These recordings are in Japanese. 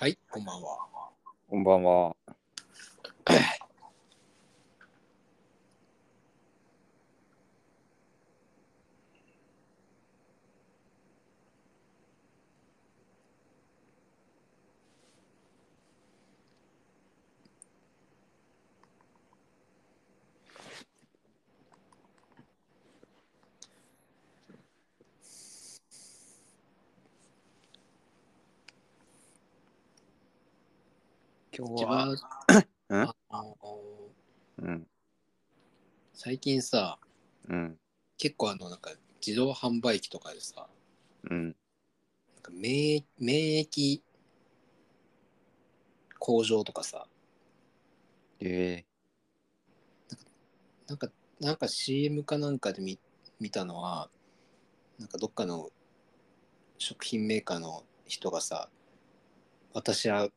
はい、こんばんは。こんばんは。自分あのうん、最近さ、うん、結構あの、なんか自動販売機とかでさ、うん、なんか免免疫工場とかさ、えなんか、なんか CM かなんかで見見たのは、なんかどっかの食品メーカーの人がさ、私は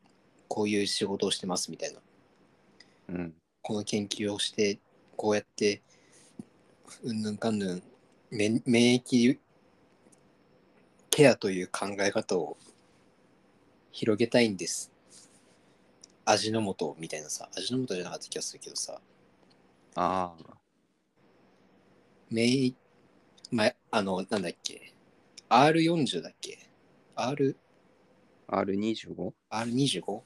こういう仕事をしてますみたいな。ー、うん、この研究をしてこうやってうんぬんかんぬん免免疫ケアという考え方を広げたいんです。味の素みたいなさ。味の素じゃなかった気がするけどさ。ああ、免疫まあのなんだっけ。R40 だっけ。R R25? R25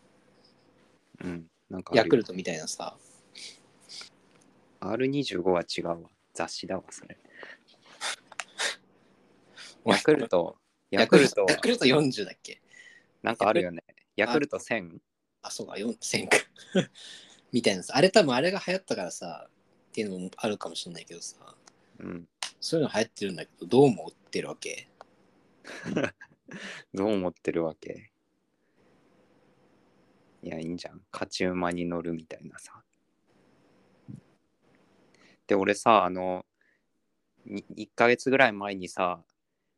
うん、なんかあるよヤクルトみたいなさ R25 は違うわ。雑誌だわ、それ。お前ヤクルト、ヤヤクルトクルトヤ、クルト40だっけ？なんかあるよね。ヤクルト 1000? あ、そうか、4000か。みたいなさ。あれ多分あれが流行ったからさ、っていうのもあるかもしれないけどさ、うん。そういうの流行ってるんだけど、どう思ってるわけ？どう思ってるわけ？いや、いいんじゃん。勝ち馬に乗るみたいなさ。で、俺さ、あの、1ヶ月ぐらい前にさ、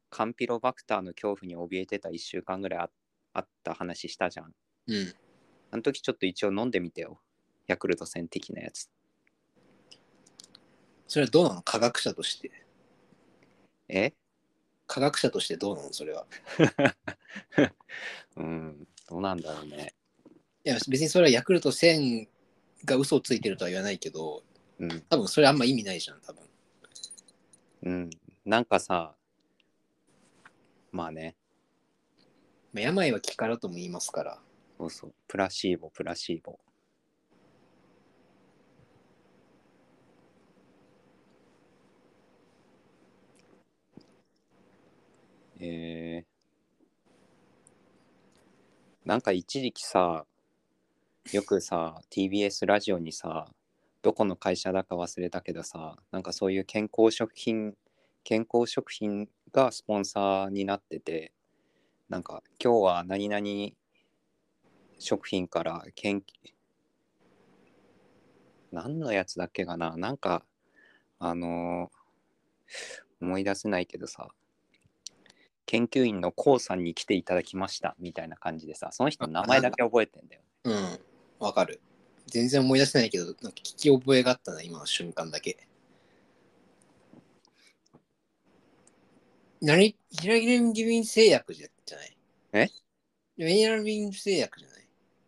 カンピロバクターの恐怖に怯えてた1週間ぐらいああった話したじゃん。うん。あの時ちょっと一応飲んでみてよ。ヤクルト1000的なやつ。それはどうなの？科学者として。え？科学者としてどうなの？それは。うん、どうなんだろうね。いや、別にそれはヤクルト1000が嘘をついてるとは言わないけど、うん、多分それあんま意味ないじゃん、多分。うん。なんかさ、まあね、まあ、病は気からとも言いますから。そうそう、プラシーボ、プラシーボ。えー、なんか一時期さ、よくさ、TBS ラジオにさ、どこの会社だか忘れたけどさ、なんかそういう健康食品、健康食品がスポンサーになってて、なんか今日は何々食品から研究何のやつだっけかななんかあのー思い出せないけどさ研究員の k o さんに来ていただきましたみたいな感じでさその人の名前だけ覚えてんだよね。うん、わかる。全然思い出せないけど、なんか聞き覚えがあったな、今の瞬間だけ。何ヒラギンビン製薬じゃじゃない？え？ヒラギン製薬じゃない？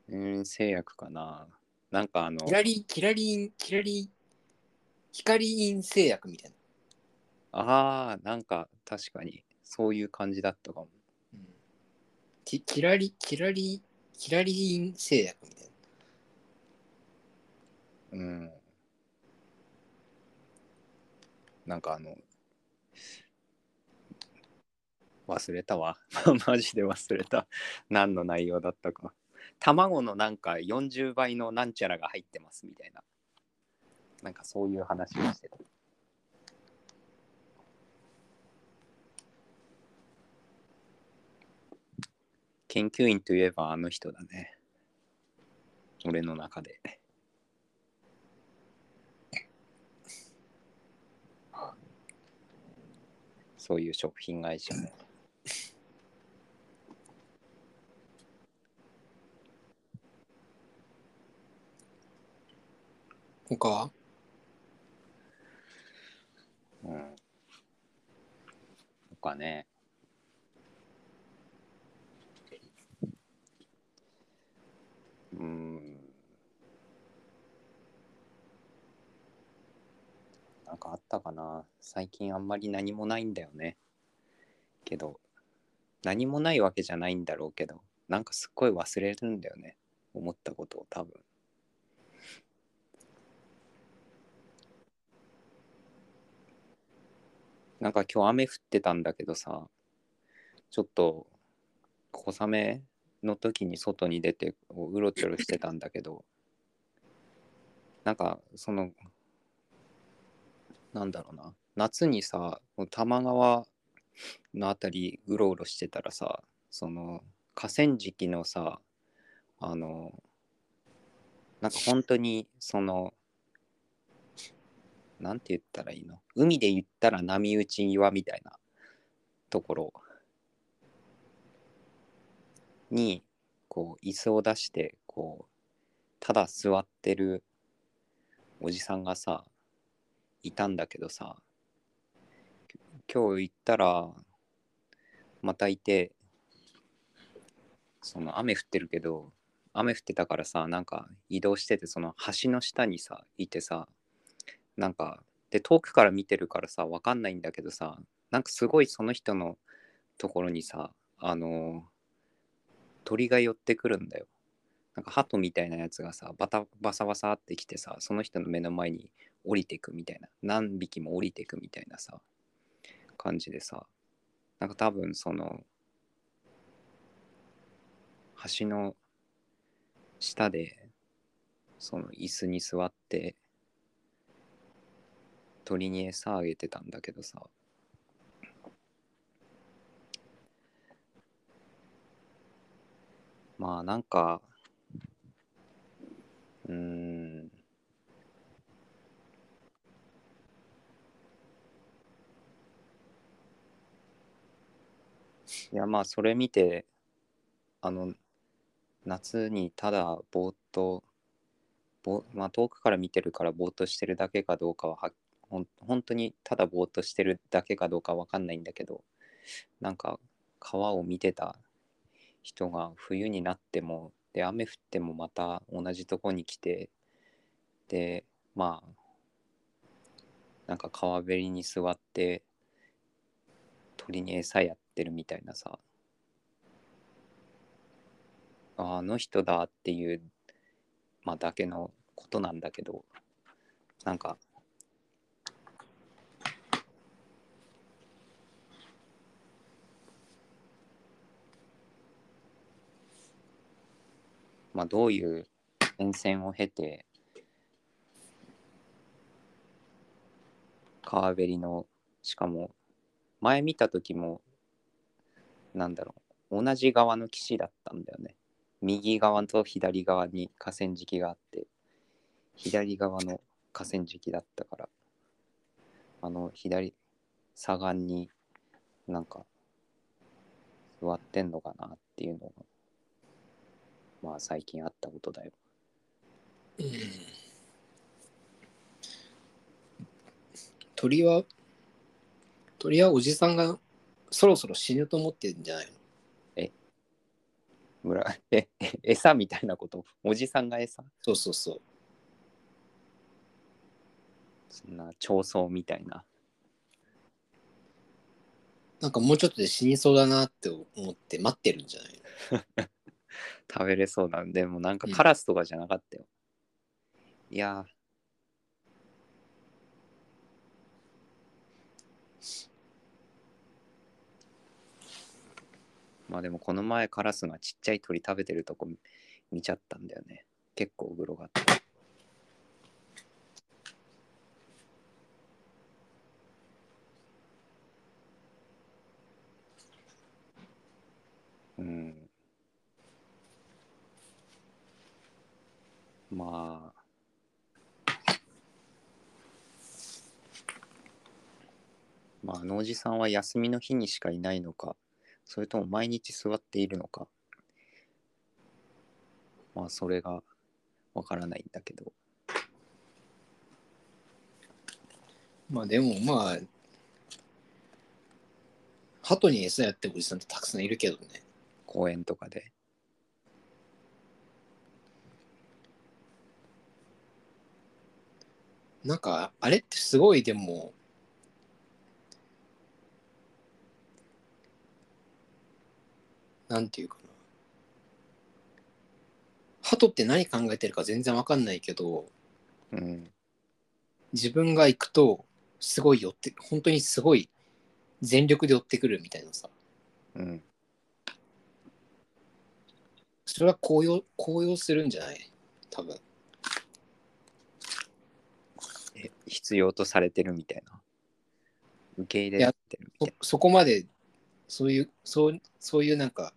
うーん製薬かななんかあのキラリ、キラリン、キラリ、光イン製薬みたいな。あーなんか確かにそういう感じだったかもうん、キキラリ、キラリ、キラリン製薬みたいな。うん。なんかあの忘れたわ。マジで忘れた。何の内容だったか。卵のなんか40倍のなんちゃらが入ってますみたいな。なんかそういう話をしてた。研究員といえばあの人だね。俺の中で。そういう食品会社も。他は？うん。他ね。うん。なんかあったかな。最近あんまり何もないんだよね。けど、何もないわけじゃないんだろうけど、なんかすっごい忘れるんだよね。思ったことを多分。なんか今日雨降ってたんだけどさ、ちょっと小雨の時に外に出てううろちょろしてたんだけど、なんかその、なんだろうな、夏にさ、多摩川のあたりうろうろしてたらさ、その河川敷のさ、あの、なんか本当にその、なんて言ったらいいの？海で言ったら波打ち岩みたいなところにこう椅子を出してこうただ座ってるおじさんがさいたんだけどさ今日行ったらまたいてその雨降ってるけど雨降ってたからさなんか移動しててその橋の下にさいてさなんかで遠くから見てるからさわかんないんだけどさなんかすごいその人のところにさあの鳥が寄ってくるんだよ。なんか鳩みたいなやつがさバタバサバサってきてさその人の目の前に降りてくみたいな。何匹も降りてくみたいなさ。感じでさなんか多分その橋の下でその椅子に座って鳥に餌あげてたんだけどさまあなんかうんいやまあそれ見てあの夏にただぼーっとぼまあ遠くから見てるからぼーっとしてるだけかどうかははほん本当にただぼーっとしてるだけかどうかわかんないんだけどなんか川を見てた人が冬になってもで雨降ってもまた同じとこに来てでまあなんか川べりに座って鳥に餌やってるみたいなさ。ああの人だっていう、まあ、だけのことなんだけどなんかまあどういう変遷を経て川べりのしかも前見た時もなんだろう。同じ側の岸だったんだよね。右側と左側に河川敷があって左側の河川敷だったからあの左左岸になんか座ってんのかなっていうのがまあ最近あったことだよ。うん。鳥は鳥はおじさんがそろそろ死ぬと思ってるんじゃないの？村ええ餌みたいなこと？おじさんが餌？そうそうそう。そんな調層みたいな。なんかもうちょっとで死にそうだなって思って待ってるんじゃないの？食べれそうなんでもなんかうん。カラスとかじゃなかったよ、いやーまあでもこの前カラスがちっちゃい鳥食べてるとこ見ちゃったんだよね。結構グロがあって。うん。まあ。まああのおじさんは休みの日にしかいないのか。それとも毎日座っているのか。まあそれがわからないんだけど。まあでもまあ鳩に餌やってるおじさんってたくさんいるけどね。公園とかで。なんかあれってすごいでもなんていうかな。鳩って何考えてるか全然わかんないけど、うん。自分が行くと、すごい寄って、本当にすごい全力で寄ってくるみたいなさ。うん。それは高揚、高揚するんじゃない？多分。え、必要とされてるみたいな？受け入れてるみたいそそこまで、そういう、そう、そういうなんか、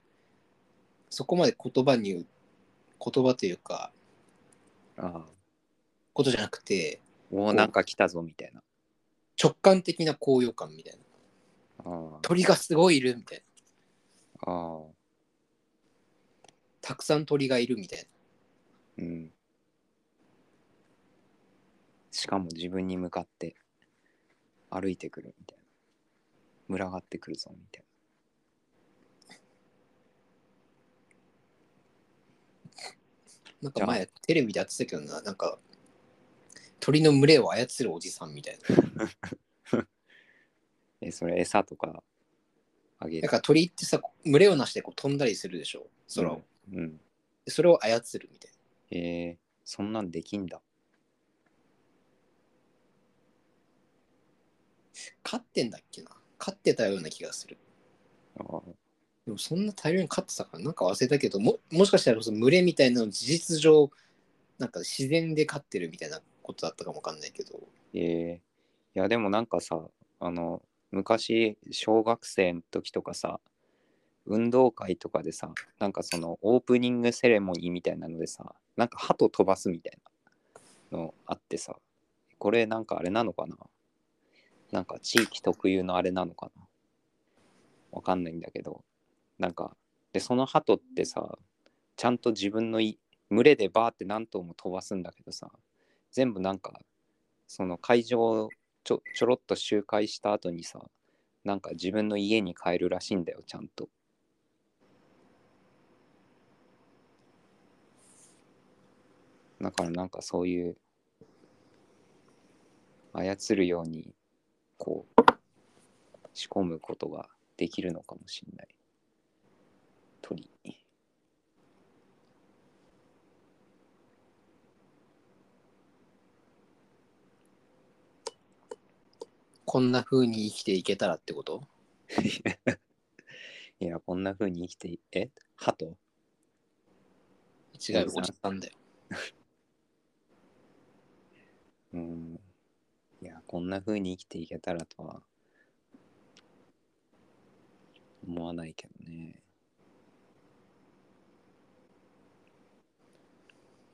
そこまで言葉に言う、言葉というか、な。ああ。ことじゃなくて、おお、なんか来たぞみたいな。直感的な高揚感みたいな。あ鳥がすごいいるみたいな。あ。たくさん鳥がいるみたいな。うん。しかも自分に向かって歩いてくるみたいな。群がってくるぞみたいじゃあなんか前テレビでやってたけどな、なんか鳥の群れを操るおじさんみたいな。な。え、それ餌とかあげる。だから鳥ってさ、群れをなしてこう飛んだりするでしょ、空を。うん。うん。でそれを操るみたいな。えー、そんなんできんだ。飼ってんだっけな飼ってたような気がする。ああ。でもそんな大量に飼ってたからなんか忘れたけどももしかしたらその群れみたいなの事実上なんか自然で飼ってるみたいなことだったかもわかんないけど。えー、いやでもなんかさあの昔小学生の時とかさ運動会とかでさなんかそのオープニングセレモニーみたいなのでさなんか鳩飛ばすみたいなのあってさこれなんかあれなのかな？なんか地域特有のあれなのかな？わかんないんだけど。なんかでその鳩ってさちゃんと自分のい群れでバーって何頭も飛ばすんだけどさ全部なんかその会場をちょちょろっと周回した後にさなんか自分の家に帰るらしいんだよちゃんと。だからなんかそういう操るようにこう仕込むことができるのかもしれない。鳥。こんな風に生きていけたらってこと？いやこんな風に生きていえ？鳩？違うおじさんだよ。うん。いや、こんな風に生きていけたらとは思わないけどね。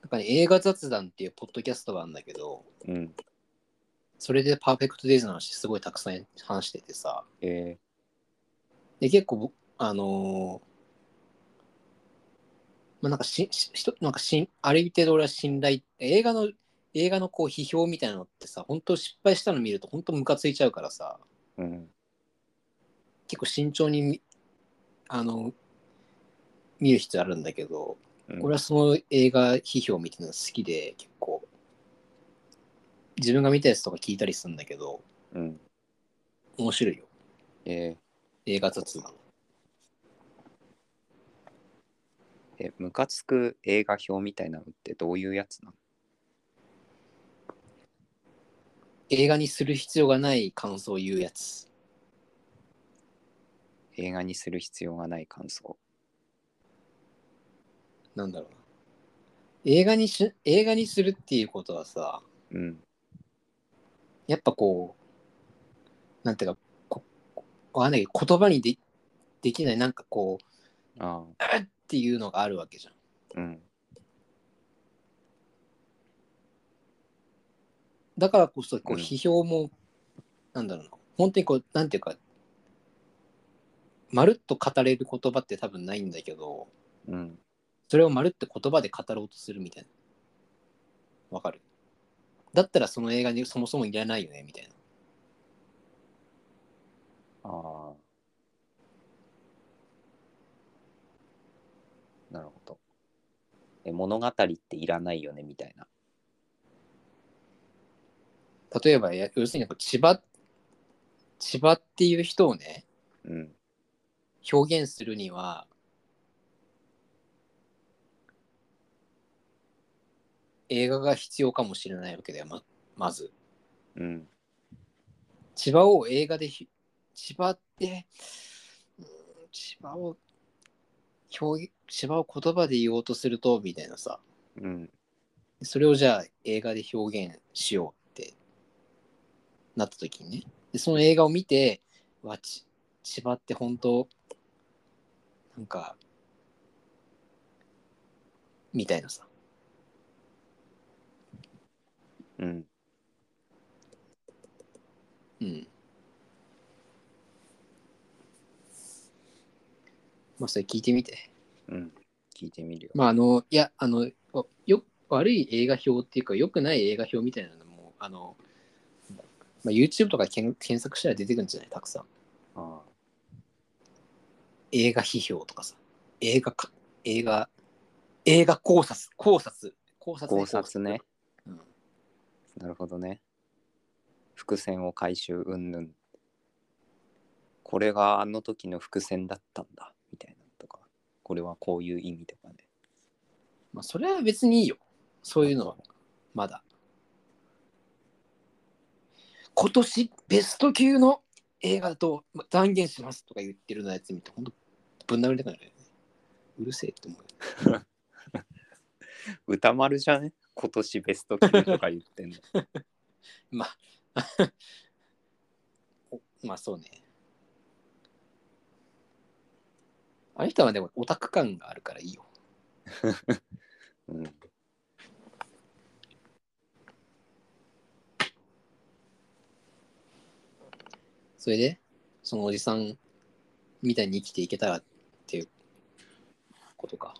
なんかね映画雑談っていうポッドキャストがあるんだけどうん。それでパーフェクトデイズの話すごいたくさん話しててさえで結構ぼあのーまあなんかしし人なんかしある程度俺は信頼映画の映画のこう批評みたいなのってさ本当失敗したの見ると本当ムカついちゃうからさー、うん。結構慎重にみあの見る必要あるんだけど、うん。俺はその映画批評みたいなの好きで結構。自分が見たやつとか聞いたりするんだけどうん。面白いよ。え映画雑談。ー、え、ムカつく映画表みたいなのってどういうやつなの？映画にする必要がない感想を言うやつ。映画にする必要がない感想。なんだろうな映画にし映画にするっていうことはさうん。やっぱこうなんていうかこわかんないけど言葉にでできないなんかこうあ「うっ!」っていうのがあるわけじゃんあ、うん。だからこそこううん批評も、なんだろうな本当にこうなんていうかまるっと語れる言葉って多分ないんだけどうん。それをまるって言葉で語ろうとするみたいなわかる？だったらその映画にそもそもいらないよねみたいなああ。なるほど。え、物語っていらないよねみたいな。例えばや要するに千葉千葉っていう人をねうん。表現するには映画が必要かもしれないわけだよままず。うん。千葉を映画でひ千葉ってうん千葉を表現千葉を言葉で言おうとするとみたいなさ。うん。それをじゃあ映画で表現しようってなった時にね。でその映画を見てわち千葉って本当なんかみたいなさうん。うん。まあそれ聞いてみて。うん。聞いてみるよ。まああのいやあのよ悪い映画表っていうか良くない映画表みたいなのもあの、まあ、YouTube とか検検索したら出てくるんじゃない？たくさん。あ映画批評とかさ。映画か映画映画考察考察考察考察ね。うんなるほどね。伏線を回収うんぬん。これがあの時の伏線だったんだみたいなのとか。これはこういう意味とかね。まあそれは別にいいよ。そういうのは。まだ。今年ベスト級の映画だとま断言しますとか言ってるのやつ見て本当ぶん殴りたくなるよね。うるせえって思うよ 歌丸じゃね？今年ベスト級とか言ってんの。まあ。おまあそうね。あの人はでもオタク感があるからいいよ。うん。それでそのおじさんみたいに生きていけたらっていうことか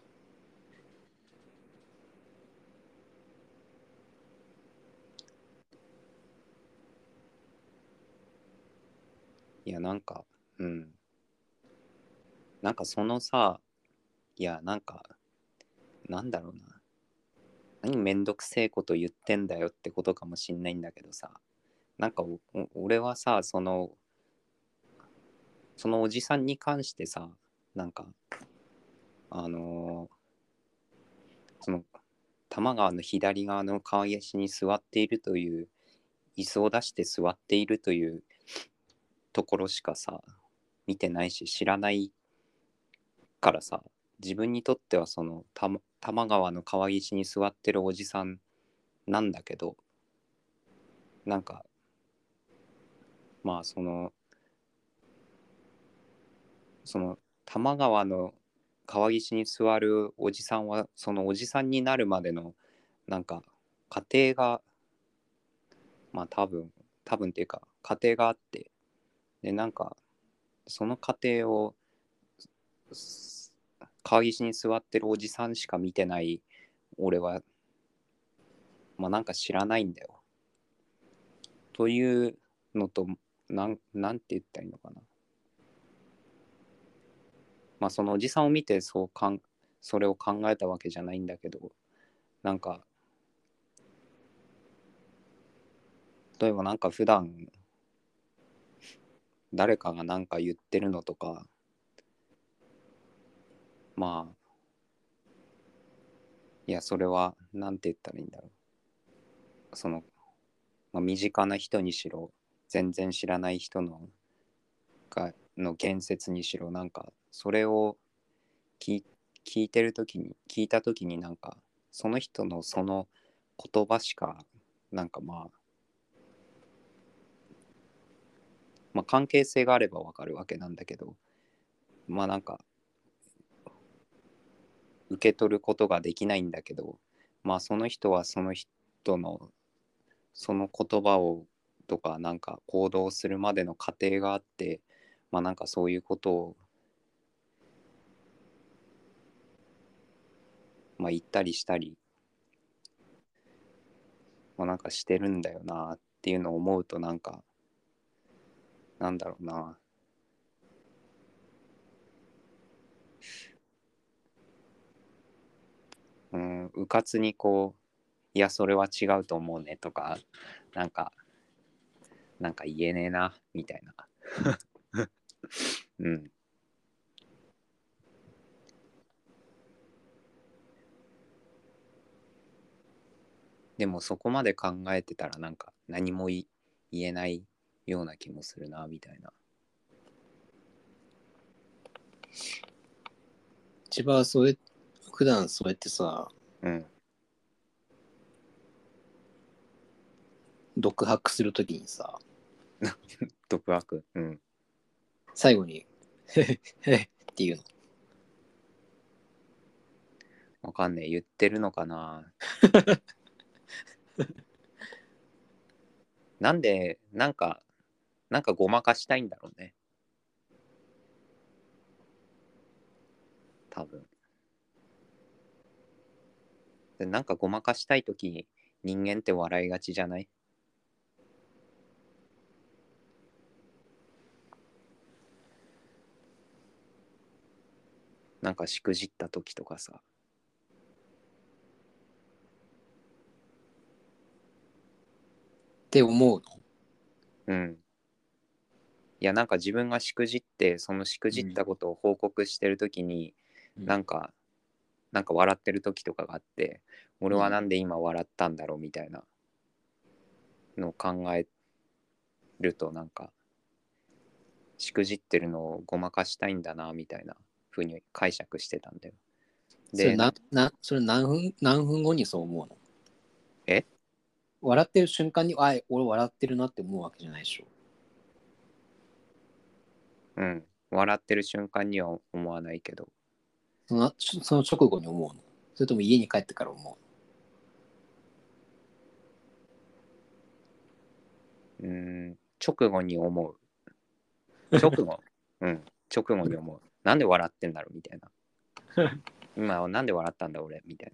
いやなんかうん。なんかそのさいやなんかなんだろうな。何めんどくせえこと言ってんだよってことかもしんないんだけどさ。なんか俺はさそのそのおじさんに関してさなんかあのーその多摩川の左側の川岸に座っているという椅子を出して座っているというところしかさ見てないし知らないからさ自分にとってはその多摩川の川岸に座ってるおじさんなんだけどなんかまあそのその多摩川の川岸に座るおじさんはそのおじさんになるまでのなんか家庭がまあ多分多分っていうか家庭があってでなんかその過程を川岸に座ってるおじさんしか見てない俺はまあなんか知らないんだよ。というのとなんなんて言ったらいいのかな。まあそのおじさんを見てそうかんそれを考えたわけじゃないんだけどなんか例えばなんか普段誰かが何か言ってるのとかまあいやそれは何て言ったらいいんだろう。その、まあ、身近な人にしろ全然知らない人のがの言説にしろなんかそれを聞聞いてる時に聞いた時になんかその人のその言葉しかなんかまあまあ関係性があればわかるわけなんだけどまあなんか受け取ることができないんだけどまあその人はその人のその言葉をとかなんか行動するまでの過程があってまあなんかそういうことをまあ言ったりしたりまあなんかしてるんだよなっていうのを思うとなんかなんだろうな。うんうかつにこういやそれは違うと思うねとかなんかなんか言えねえなみたいな。うん。でもそこまで考えてたらなんか何も言えないような気もするなみたいな。千葉はそうや普段そうやってさうん。独白するときにさ 独白？うん。最後に「へへへへ」っていうの。わかんねえ。言ってるのかな？なんでなんかなんかごまかしたいんだろうね。多分。でなんかごまかしたい時人間って笑いがちじゃない？なんかしくじった時とかさ。って思うの？うん。いや、なんか自分がしくじって、そのしくじったことを報告してるときに、うん。なんか、なんか笑ってる時とかがあって、俺はなんで今笑ったんだろうみたいなのを考えると、なんか、しくじってるのをごまかしたいんだな、みたいな風に解釈してたんだよ。で、それななそれ何分何分後にそう思うの？え？笑ってる瞬間にあ俺笑ってるなって思うわけじゃないでしょうん、笑ってる瞬間には思わないけど、そのその直後に思うの？それとも家に帰ってから思う？うーん、直後に思う。直後？うん、直後に思う。なんで笑ってんだろう？みたいな。今なんで笑ったんだ俺？みたい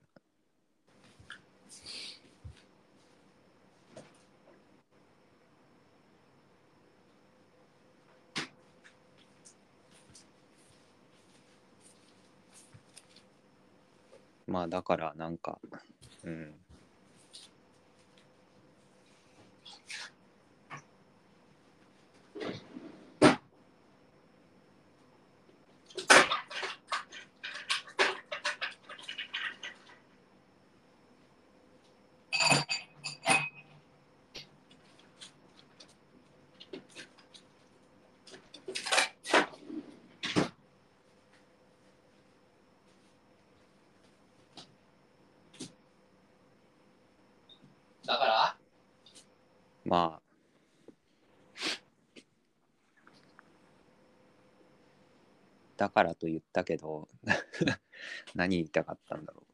まあだからなんか、うん。だからと言ったけど、何言いたかったんだろう。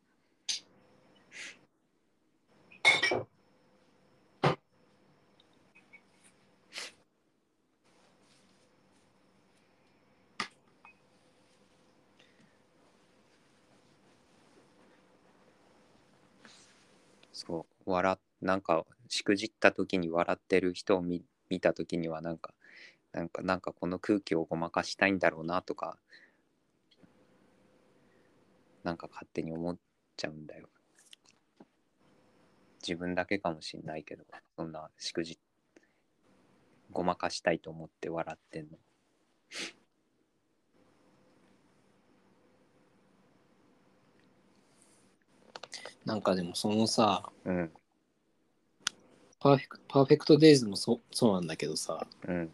そう、笑、なんか、しくじった時に笑ってる人を見見た時には、なんか、なんか、なんかこの空気をごまかしたいんだろうなとか、なんか勝手に思っちゃうんだよ。自分だけかもしんないけど、そんなしくじ、ごまかしたいと思って笑ってんの。なんかでもそのさうん、パーフェクパーフェクトデイズもそそうなんだけどさうん、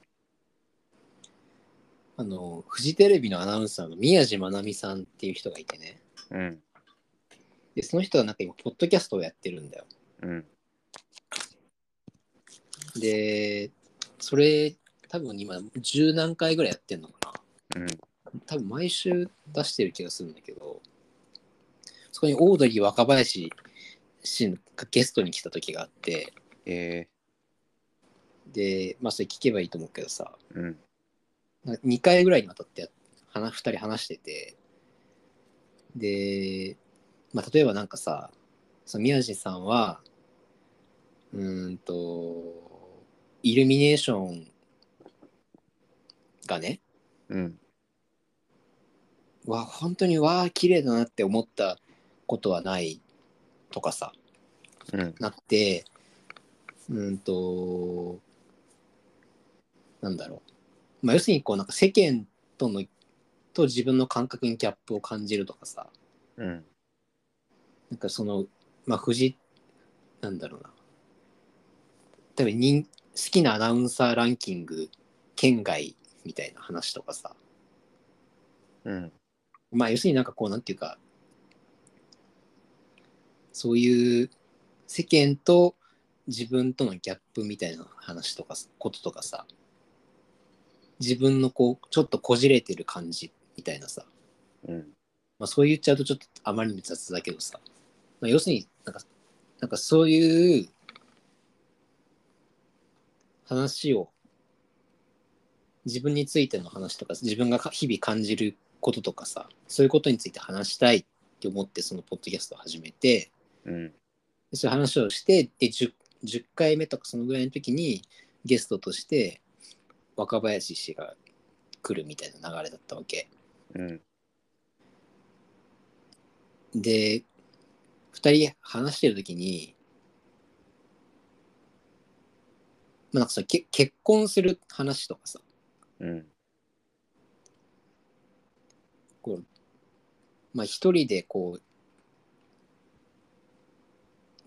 あのフジテレビのアナウンサーの宮地まなみさんっていう人がいてねうん、でその人はなんか今ポッドキャストをやってるんだよ。うん、でそれ多分今十何回ぐらいやってんのかな。うん、多分毎週出してる気がするんだけどそこにオードリー若林氏がゲストに来た時があってえ。でまあそれ聞けばいいと思うけどさー、うん、2回ぐらいにわたってや話2人話しててで、まあ、例えばなんかさその宮地さんはうーんとイルミネーションがねうん、わ本当にわあ綺麗だなって思ったことはないとかさうん、なってうーんとなんだろう、まあ、要するにこうなんか世間とのと自分の感覚にギャップを感じるとかさ。うん、なんかそのまあフジなんだろうな。多分人好きなアナウンサーランキング県外みたいな話とかさ。うん。まあ要するになんかこうなんていうかそういう世間と自分とのギャップみたいな話とかこととかさ。自分のこうちょっとこじれてる感じみたいなさ、うん。まあ、そう言っちゃうとちょっとあまりに雑だけどさ、まあ、要するになんかなんかそういう話を自分についての話とか自分が日々感じることとかさそういうことについて話したいって思ってそのポッドキャストを始めてうん。でそういう話をしてで 10, 10回目とかそのぐらいの時にゲストとして若林氏が来るみたいな流れだったわけ。うん。で2人話してる時にまあなんかさけ結婚する話とかさうん。こうまあ一人でこう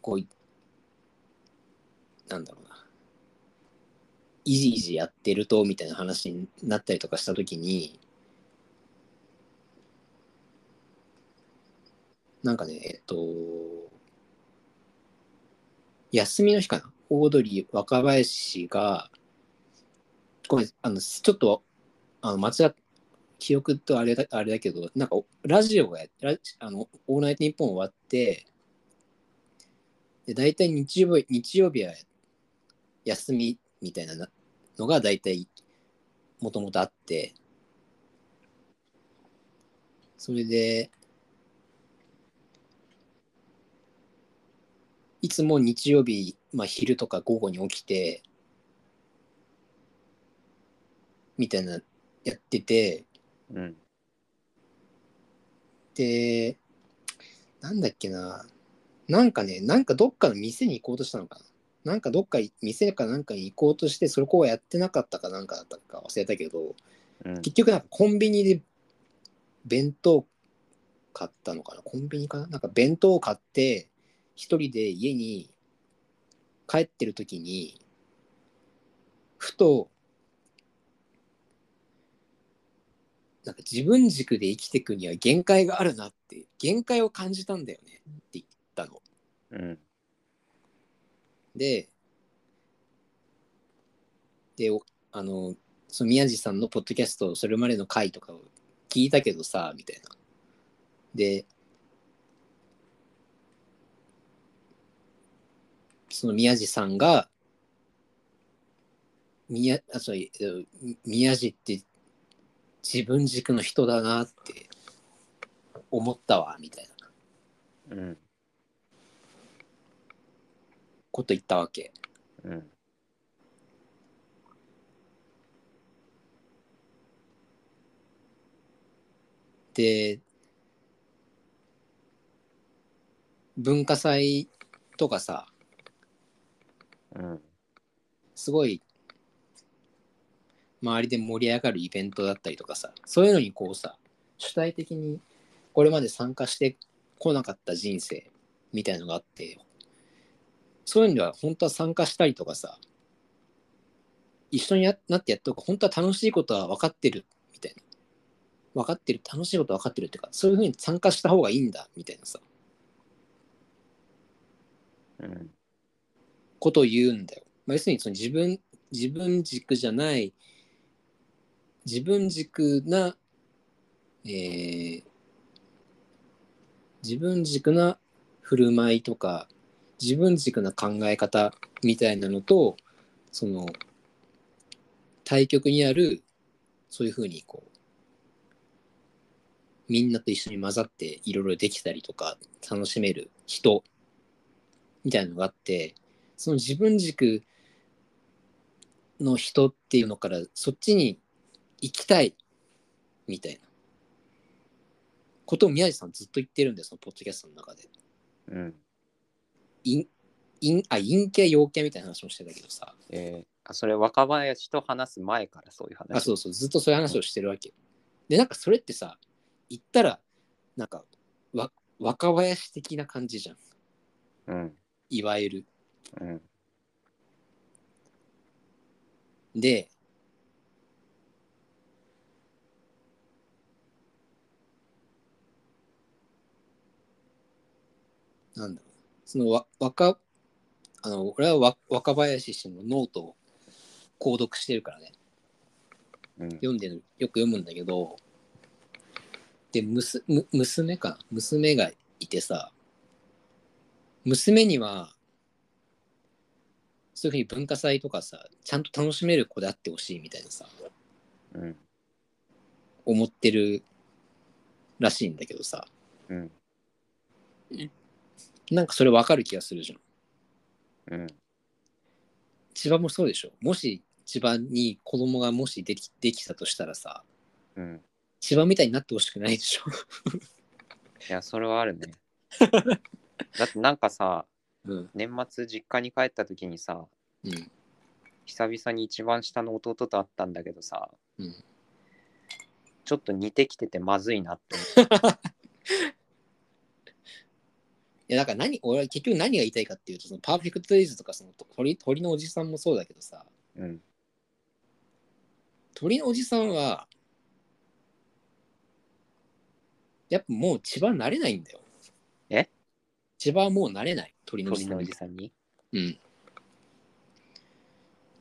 こうなんだろうなイジイジやってるとみたいな話になったりとかした時になんかねえっと休みの日かな？オードリー若林がごめんあのちょっとあの間違っ記憶とあれだあれだけどなんかラジオがやラあの「オールナイトニッポン」終わってで大体日曜日日曜日は休みみたいなのが大体もともとあって。それでいつも日曜日、まあ、昼とか午後に起きてみたいなやっててうん。でなんだっけななんかねなんかどっかの店に行こうとしたのかななんかどっかい店かなんかに行こうとしてそれこうやってなかったかなんかだったか忘れたけどうん。結局なんかコンビニで弁当買ったのかなコンビニかな？なんか弁当を買って一人で家に帰ってる時にふとなんか自分軸で生きていくには限界があるなって限界を感じたんだよねって言ったの。うん。で、で、おあの、その宮地さんのポッドキャスト、それまでの回とかを聞いたけどさ、みたいな。で、その宮地さんが、宮、あ、そうえー宮地って自分軸の人だなって思ったわ、みたいなうん。こと言ったわけ。うん。で文化祭とかさうん。すごい周りで盛り上がるイベントだったりとかさそういうのにこうさ主体的にこれまで参加してこなかった人生みたいのがあってそういうのには本当は参加したりとかさ一緒にやなってやっておく本当は楽しいことは分かってるみたいな分かってる楽しいことは分かってるっていうかそういうふうに参加した方がいいんだみたいなさうん。ことを言うんだよ。まあ、要するにその自分自分軸じゃない自分軸な、えー自分軸な振る舞いとか自分軸な考え方みたいなのとその対極にあるそういうふうにこうみんなと一緒に混ざっていろいろできたりとか楽しめる人みたいなのがあってその自分軸の人っていうのからそっちに行きたいみたいなことを宮地さんずっと言ってるんですそのポッドキャストの中で。うん。陰陰あ陰キャ陽キャみたいな話もしてたけどさえー、あそれ若林と話す前からそういう話？あそうそうずっとそういう話をしてるわけ。でなんかそれってさ言ったらなんかわ若林的な感じじゃん。うん。いわゆる。うん。で、なんだろう。そのわ若、あの、俺はわ若林氏のノートを購読してるからね。うん。読んでる、よく読むんだけど、で、むすむ娘かな？娘がいてさ、娘には、そういうふうに文化祭とかさ、ちゃんと楽しめる子であってほしいみたいなさ、うん。思ってるらしいんだけどさ、うん。なんかそれわかる気がするじゃん。うん。千葉もそうでしょもし千葉に子供がもしできできたとしたらさ、うん。千葉みたいになってほしくないでしょいや、それはあるね。だってなんかさ、うん。年末実家に帰った時にさ、うん。久々に一番下の弟と会ったんだけどさ、うんちょっと似てきててまずいなって思 いや、だから何、俺は結局何が言いたいかっていうと、そのパーフェクトデイズとか、その鳥鳥のおじさんもそうだけどさ、う。うん。鳥のおじさんは、やっぱもう千葉慣れないんだよ。え？千葉はもう慣れない。鳥のおじ鳥のんにじさんに？うん。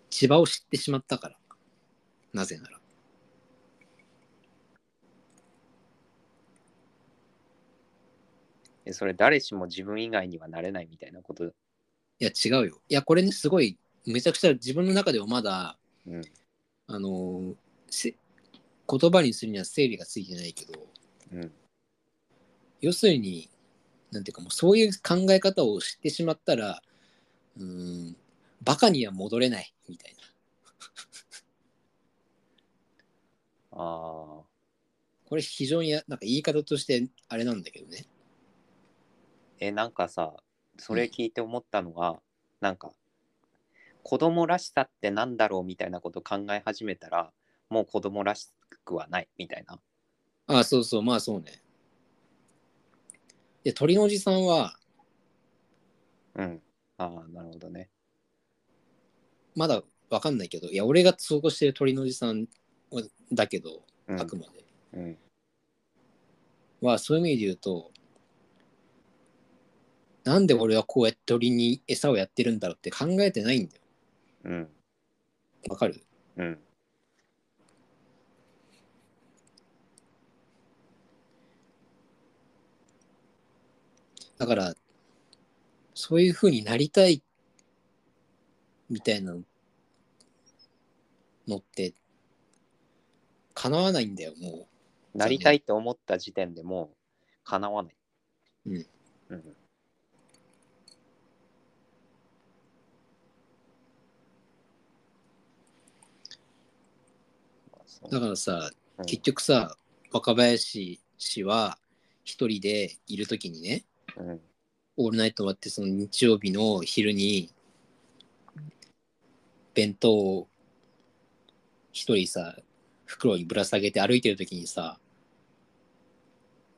千葉を知ってしまったから。なぜなら。えそれ誰しも自分以外にはなれないみたいなこと？いや、違うよ。いや、これね、すごい、めちゃくちゃ自分の中ではまだ、うん。あのーせ言葉にするには整理がついてないけど、うん。要するに、なんていうかもうそういう考え方を知ってしまったら、うーん、バカには戻れないみたいな。ああ。これ非常にやなんか言い方としてあれなんだけどね。え、なんかさ、それ聞いて思ったのが、なんか、子供らしさってなんだろうみたいなこと考え始めたら、もう子供らしくはないみたいな。ああ、そうそう、まあそうね。で、鳥のおじさんは、うん。ああ、なるほどね。まだわかんないけど、いや、俺が想像してる鳥のおじさんはだけど、うんあくまで。うん。は、そういう意味で言うと、なんで俺はこうやって鳥に餌をやってるんだろうって考えてないんだよ。うん。わかる？うん。だから、そういうふうになりたいみたいなのって、叶わないんだよ、もなりたいと思った時点でもう叶わない。うん。うん。う。だからさ、うん結局さ、若林氏は一人でいるときにね、うん。オールナイト終わってその日曜日の昼に弁当を一人さ袋にぶら下げて歩いてる時にさ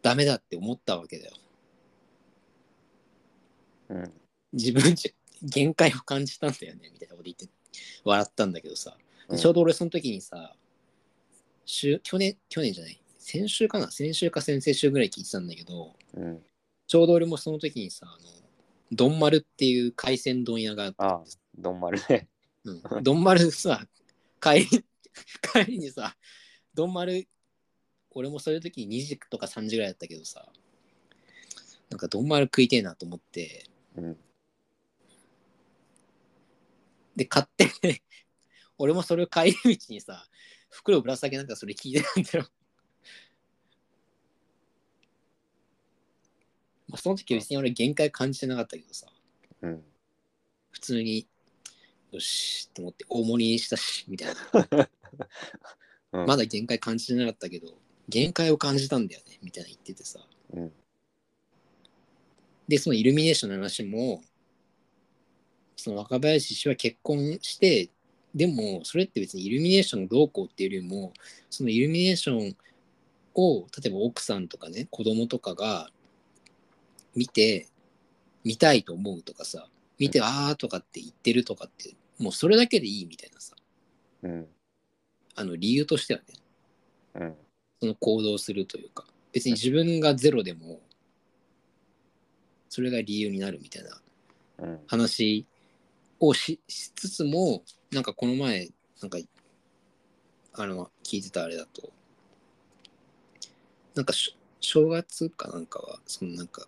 ダメだって思ったわけだようん。自分じゃ限界を感じたんだよねみたいなこと言って笑ったんだけどさ、うんちょうど俺その時にさ週去年去年じゃない先週かな先週か先々週ぐらい聞いてたんだけどうん。ちょうど俺もその時にさ、あの、どんまるっていう海鮮丼屋があってああ、どんまるね。うん、どんまるさ、帰り、帰りにさ、どんまる、俺もそういう時に2時とか3時ぐらいだったけどさ、なんかどんまる食いてえなと思って、うん。で、買って、俺もそれを帰り道にさ、袋ぶら下げなんかそれ聞いてたんだよ。まあ、その時別に俺限界感じてなかったけどさ、うん。普通に、よし、と思って大盛りにしたし、みたいな。うんまだ限界感じてなかったけど、限界を感じたんだよね、みたいな言っててさ。うん。で、そのイルミネーションの話も、その若林氏は結婚して、でも、それって別にイルミネーションどうこうっていうよりも、そのイルミネーションを、例えば奥さんとかね、子供とかが見て、見たいと思うとかさ、見て、あーとかって言ってるとかって、もうそれだけでいいみたいなさ、うん。あの理由としてはね、うん。その行動するというか、別に自分がゼロでも、それが理由になるみたいなうん。話をししつつも、なんかこの前、なんか、あの、聞いてたあれだと、なんかし正月かなんかは、そのなんか、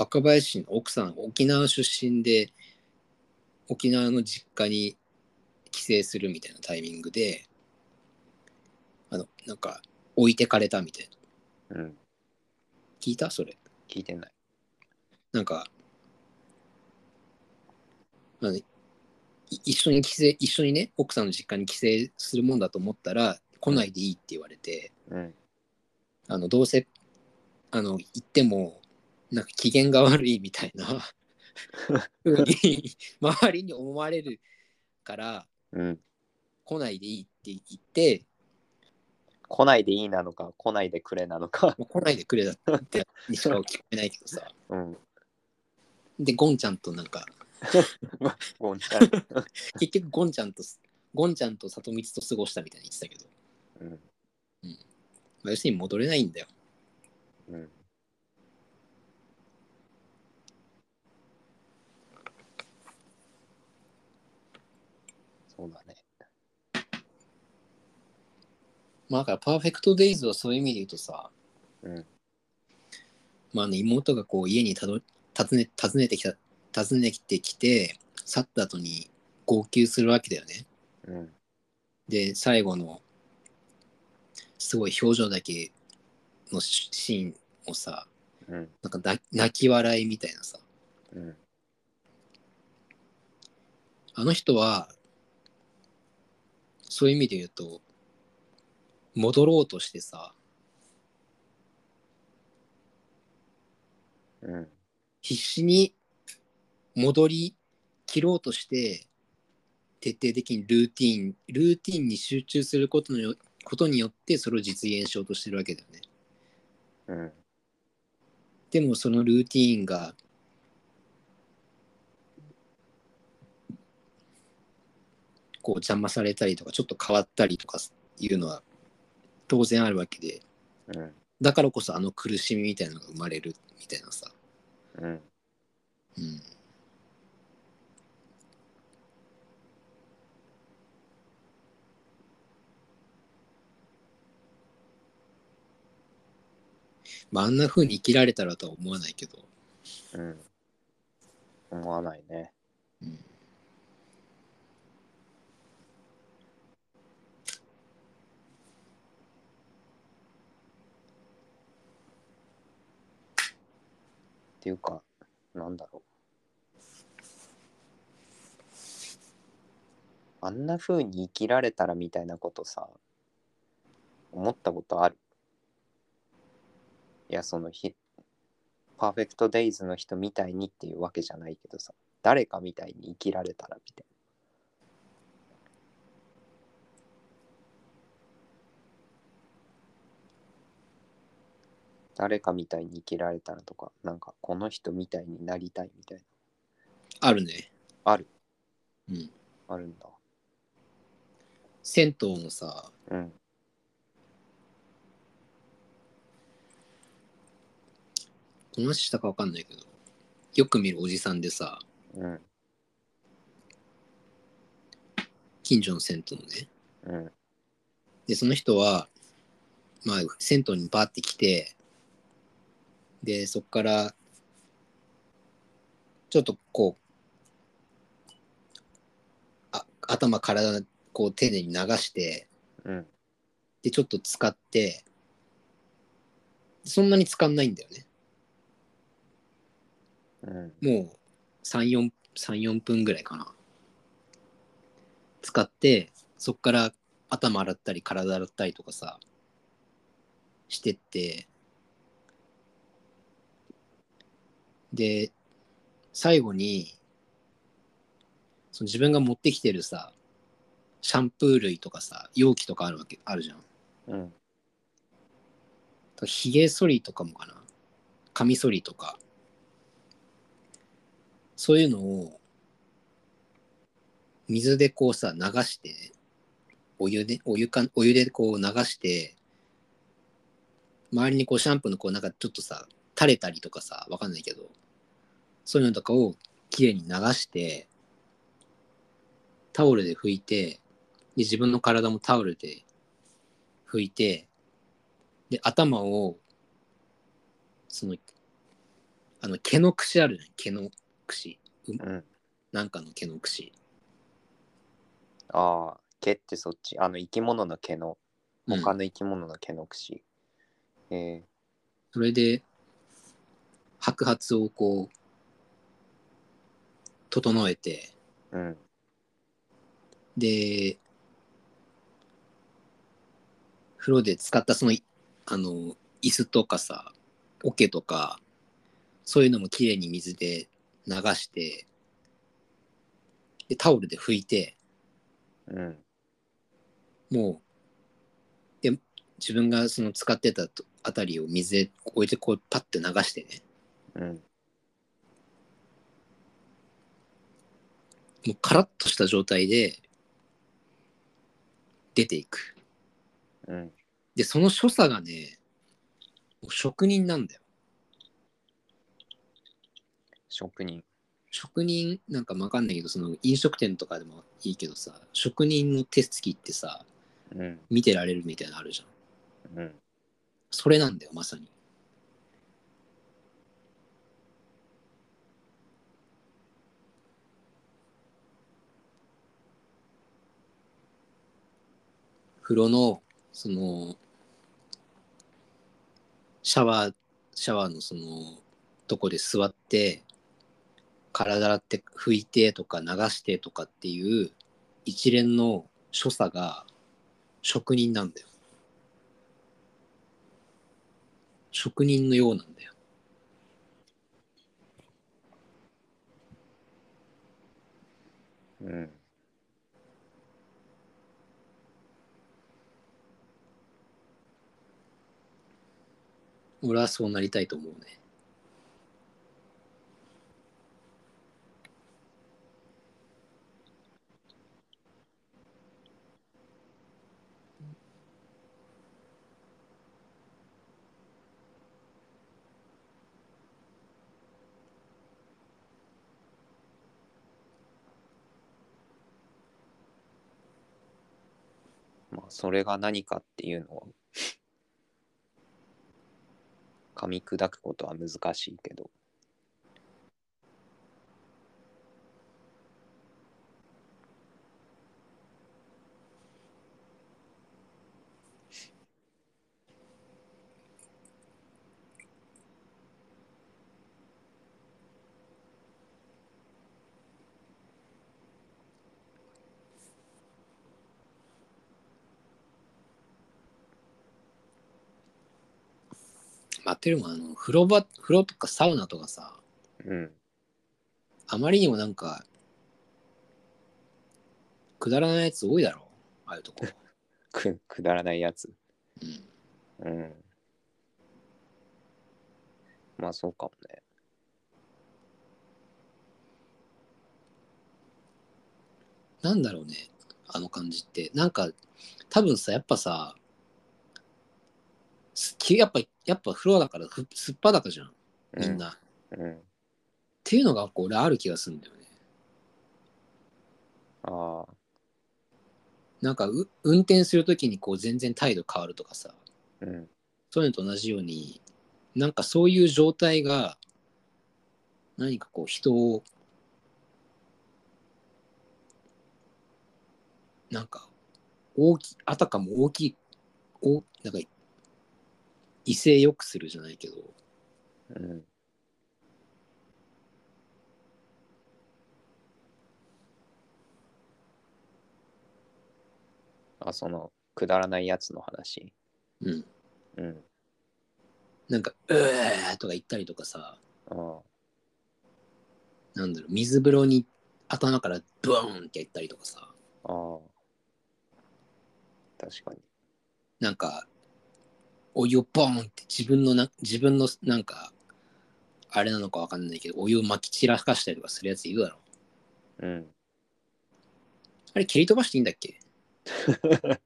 若林の奥さん、沖縄出身で、沖縄の実家に帰省するみたいなタイミングで、あの、なんか、置いてかれたみたいな。うん。聞いた？それ。聞いてない。なんか、あのい一緒に帰省、一緒にね、奥さんの実家に帰省するもんだと思ったら、来ないでいいって言われて、うん。あの、どうせ、あの、行っても、なんか機嫌が悪いみたいなに、周りに思われるから、うん。来ないでいいって言って、来ないでいいなのか、来ないでくれなのか。来ないでくれだってにしか聞こえないけどさ。うん。で、ゴンちゃんとなんか、ゴンちゃん。結局ゴンちゃんと、ゴンちゃんと里光と過ごしたみたいに言ってたけど、うん。まあ、要するに戻れないんだよ。うん。そうだね。まあだからパーフェクトデイズはそういう意味で言うとさ、うん。まあね、妹がこう家にたど訪ね訪ねてきた、訪ねてきて、去った後に号泣するわけだよね。うん。で、最後の、すごい表情だけのシシーンをさ、うん。なんか泣泣き笑いみたいなさ、うん。あの人は、そういう意味で言うと、戻ろうとしてさ、うん。必死に戻り切ろうとして徹底的にルーティンルーティンに集中することのよことによってそれを実現しようとしてるわけだよねうん。でもそのルーティンがこう邪魔されたりとかちょっと変わったりとかいうのは当然あるわけでうん。だからこそあの苦しみみたいなのが生まれるみたいなさうん。うんまあ、あんな風に生きられたらとは思わないけど、うん。思わないね。うん、っていうか、なんだろう。あんな風に生きられたらみたいなことさ、思ったことある？いや、そのひ、パーフェクトデイズの人みたいにっていうわけじゃないけどさ、誰かみたいに生きられたらみたいな誰かみたいに生きられたらとか、なんかこの人みたいになりたいみたいな。あるね。ある。うん。あるんだ。銭湯のさ、うん。この話したかわかんないけど、よく見るおじさんでさ、うん。近所の銭湯のね。うん。で、その人は、まあ、銭湯にバーって来て、で、そっから、ちょっとこう、あ頭、体、こう丁寧に流して、うん。で、ちょっと使って、そんなに使んないんだよね。うん。もう3、4、3、4分ぐらいかな。使って、そっから頭洗ったり体洗ったりとかさ、してって、で、最後に、その自分が持ってきてるさ、シャンプー類とかさ、容器とかあるわけ、あるじゃん。うん。ひげ剃りとかもかな。カミソリとか。そういうのを水でこうさ流してお湯でお湯かお湯でこう流して周りにこうシャンプーのこうなんかちょっとさ垂れたりとかさわかんないけどそういうのとかをきれいに流してタオルで拭いてで自分の体もタオルで拭いてで頭をそのあの毛の櫛あるじゃん毛の櫛うん。なんかの毛の櫛ああ、毛ってそっち。あの生き物の毛の、うん他の生き物の毛の櫛。えそれで白髪をこう整えてー、うん。で風呂で使ったそのいあの椅子とかさ桶とかそういうのもきれいに水で流してでタオルで拭いてうん。もうで自分がその使ってたとあたりを水で置いてこうパッて流してねうん。もうカラッとした状態で出ていくうん。でその所作がね職人なんだよ職人。職人なんかわかんないけどその飲食店とかでもいいけどさ職人の手つきってさうん。見てられるみたいなのあるじゃんうん。それなんだよまさに風呂のそのシャワーシャワーのそのとこで座って体洗って拭いてとか流してとかっていう一連の所作が職人なんだよ職人のようなんだようん。俺はそうなりたいと思うね。まあ、それが何かっていうのは、噛み砕くことは難しいけど。待ってるもんあの風呂場風呂とかサウナとかさうん。あまりにもなんかくだらないやつ多いだろああいうとこ、く、くだらないやつ。うん、うん。まあ、そうかもね。なんだろうねあの感じってなんか多分さやっぱさすきやっぱやっぱ風呂だからふすっぱだかじゃんみんな、っうん。ていうのがこう俺ある気がするんだよねああ。なんかう運転するときにこう全然態度変わるとかさうん。そういうのと同じようになんかそういう状態が何かこう人をなんか大きあたかも大きいおなんか威勢よくするじゃないけどうん。あ、その、くだらないやつの話？うんうん。なんか「うー」とか言ったりとかさああ。なんだろう水風呂に頭からブーンって言ったりとかさああ。確かに。なんかお湯をボーンって自分のな自分のなんかあれなのかわかんないけどお湯をまき散らかしたりとかするやついるだろうん。あれ蹴り飛ばしていいんだっけ？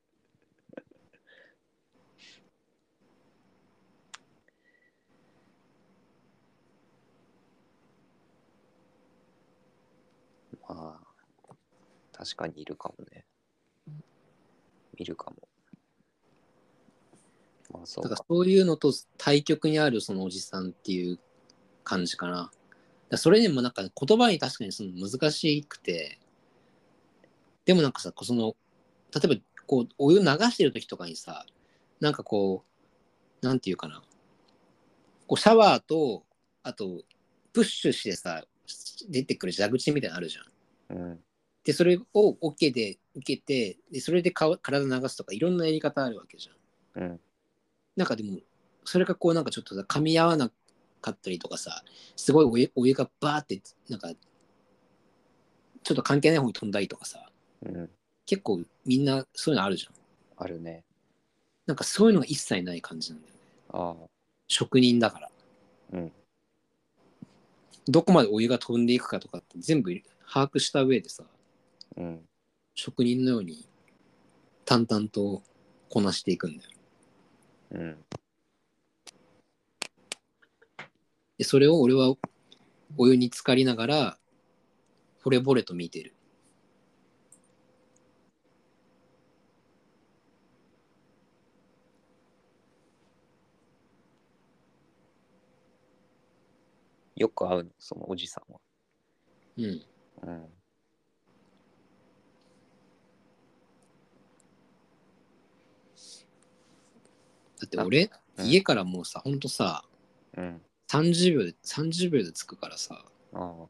まあ、確かにいるかもね。見るかも。まあそ。だからそういうのと対極にあるそのおじさんっていう感じかな。だからそれでもなんか言葉に確かにその難しくて、でもなんかさ、その、例えばこうお湯流してる時とかにさ、なんかこう、なんていうかな。こうシャワーと、あと、プッシュしてさ、出てくる蛇口みたいなのあるじゃん。うん。で、それを OK で受けて、でそれで顔体流すとかいろんなやり方あるわけじゃん。うん。なんかでも、それがこうなんかちょっとさ噛み合わなかったりとかさ、すごいお湯お湯がバーって、なんか、ちょっと関係ない方に飛んだりとかさ、うん。結構みんなそういうのあるじゃん。あるね。なんかそういうのが一切ない感じなんだよね。ああ。職人だから。うん。どこまでお湯が飛んでいくかとかって全部把握した上でさ、うん。職人のように淡々とこなしていくんだよ。うん。で、それを俺はお湯に浸かりながら、惚れ惚れと見てる。よく会うの、そのおじさんは。うん。うん。だって俺、うん家からもうさ、ほんとさ、うん。30秒で、30秒で着くからさ、ああ。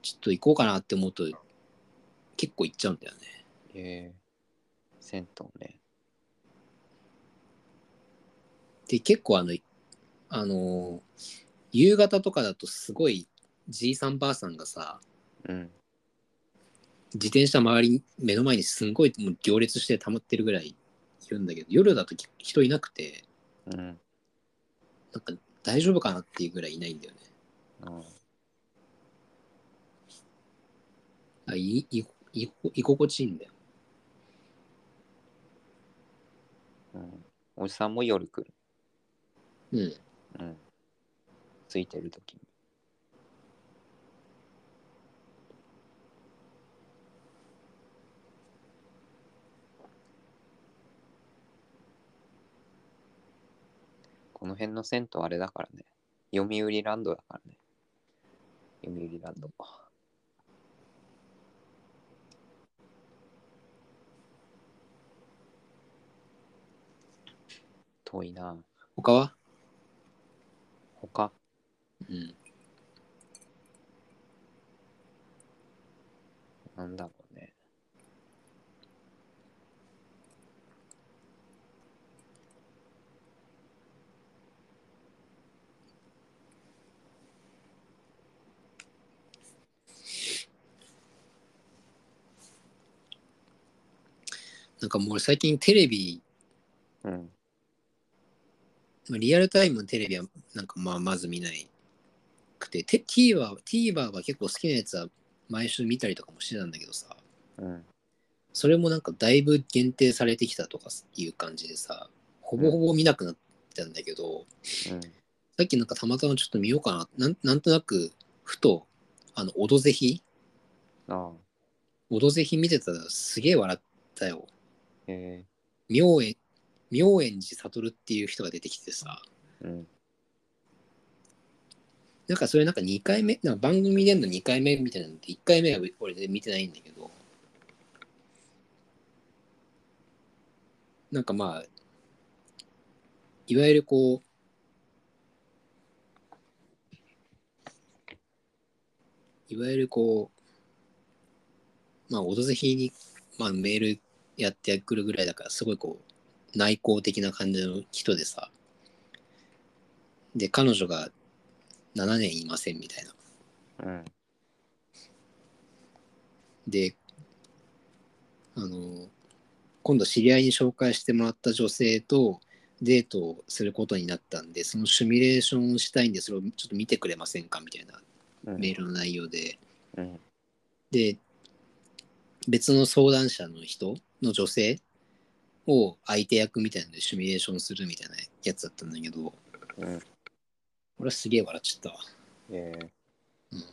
ちょっと行こうかなって思うと、結構行っちゃうんだよね。ええ銭湯ね。で、結構あの、あのー夕方とかだとすごいじいさんばあさんがさ、うん。自転車周りに目の前にすんごいもう行列して溜まってるぐらいいるんだけど夜だと人いなくてうん。なんか大丈夫かなっていうぐらいいないんだよねああいいいい居心地いいんだよあ。うん。おじさんも夜来る。うんうん。ついてるときに。この辺の銭湯あれだからね。読売ランドだからね。読売ランド。遠いな。他は？他うんなんだろうね。なんかもう俺最近テレビうん。まあリアルタイムのテレビはなんかまあまず見ないくて、て TVer, TVer は結構好きなやつは毎週見たりとかもしてたんだけどさ、うん。それもなんかだいぶ限定されてきたとかいう感じでさ、ほぼほぼ見なくなったんだけど、うん。さっきなんかたまたまちょっと見ようかな、なんなんとなくふと、あの、オドぜひ？ああ。オドぜひ見てたらすげえ笑ったよ。へえ。妙円、妙円寺悟っていう人が出てきてさ、うん。なんかそれなんか2回目、なんか番組での2回目みたいなのって1回目は俺で見てないんだけど、なんかまあ、いわゆるこう、いわゆるこう、まあ、オドぜひに、まあ、メールやってくるぐらいだから、すごいこう、内向的な感じの人でさ、で、彼女が7年いませんみたいな。うん。で、あの、今度知り合いに紹介してもらった女性とデートをすることになったんで、そのシミュレーションをしたいんで、それをちょっと見てくれませんかみたいなうん。メールの内容で。うん。で、別の相談者の人の女性を相手役みたいなのでシミュレーションするみたいなやつだったんだけど、うん。俺はすげえ笑っちゃったわ。えー、うん。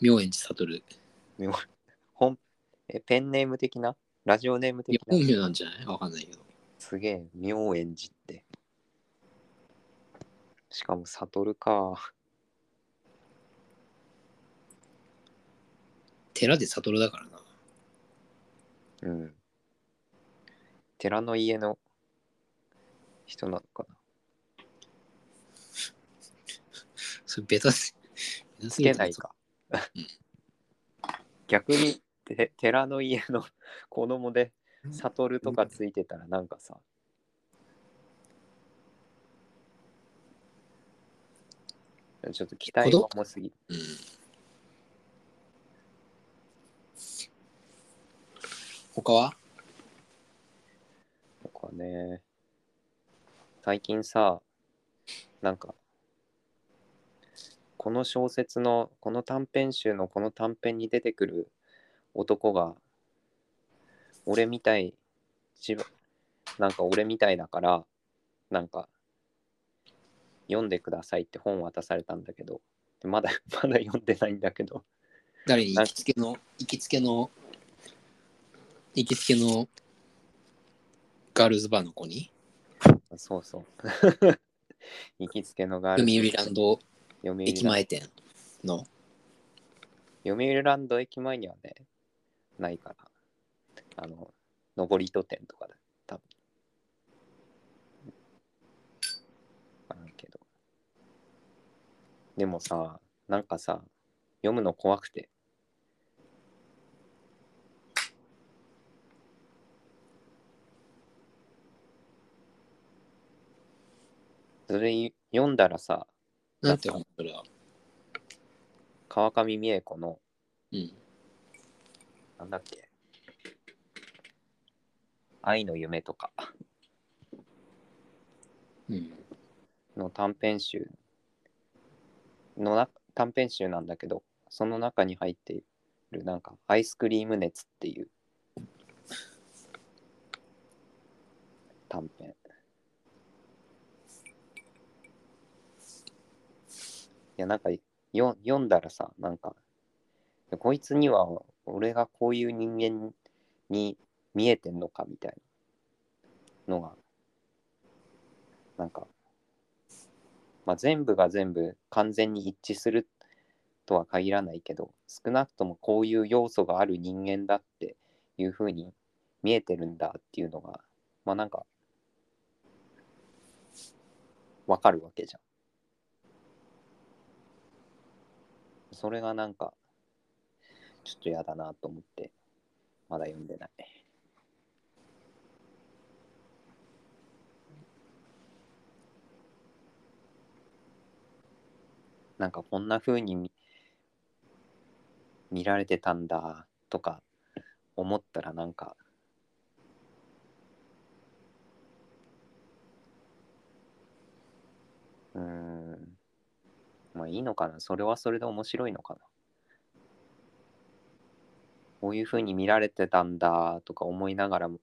妙円寺悟。本、え、ペンネーム的な？ラジオネームや的、な？本名なんじゃない？わかんないけど。すげえ、妙円寺って。しかも、悟か。寺で悟だからな。うん。寺の家の人なのかな？それベタす、ベタすつけないかうん。逆に、て寺の家の子供で、悟とかついてたらなんかさ、ちょっと期待が重すぎる。うん。他は？僕はね、最近さ、なんか、この小説の、この短編集のこの短編に出てくる男が、俺みたい、自分、なんか俺みたいだから、なんか、読んでくださいって本渡されたんだけど、でまだ、まだ読んでないんだけど、誰に？行きつけの、行きつけの、行きつけのガールズバーの子に？そうそう。行きつけのがある。読売ランド読売駅前店の読売ランド駅前にはね、ないから。あの、登り戸店とかだ、多分。わからんけど。でもさ、なんかさ、読むの怖くて。それ読んだらさ、なんて本それは。川上美恵子の、うん。なんだっけ？愛の夢とかうん。の短編集のな短編集なんだけど、その中に入っているなんかアイスクリーム熱っていう短編。いや、なんかよ読んだらさ、なんか、こいつには俺がこういう人間に見えてんのかみたいなのが、なんか、まあ、全部が全部完全に一致するとは限らないけど、少なくともこういう要素がある人間だっていうふうに見えてるんだっていうのが、まあなんか、わかるわけじゃん。それがなんか、ちょっと嫌だなと思って、まだ読んでない。なんかこんな風に見見られてたんだとか思ったらなんかうんまあいいのかな。それはそれで面白いのかな。こういう風に見られてたんだとか思いながらも。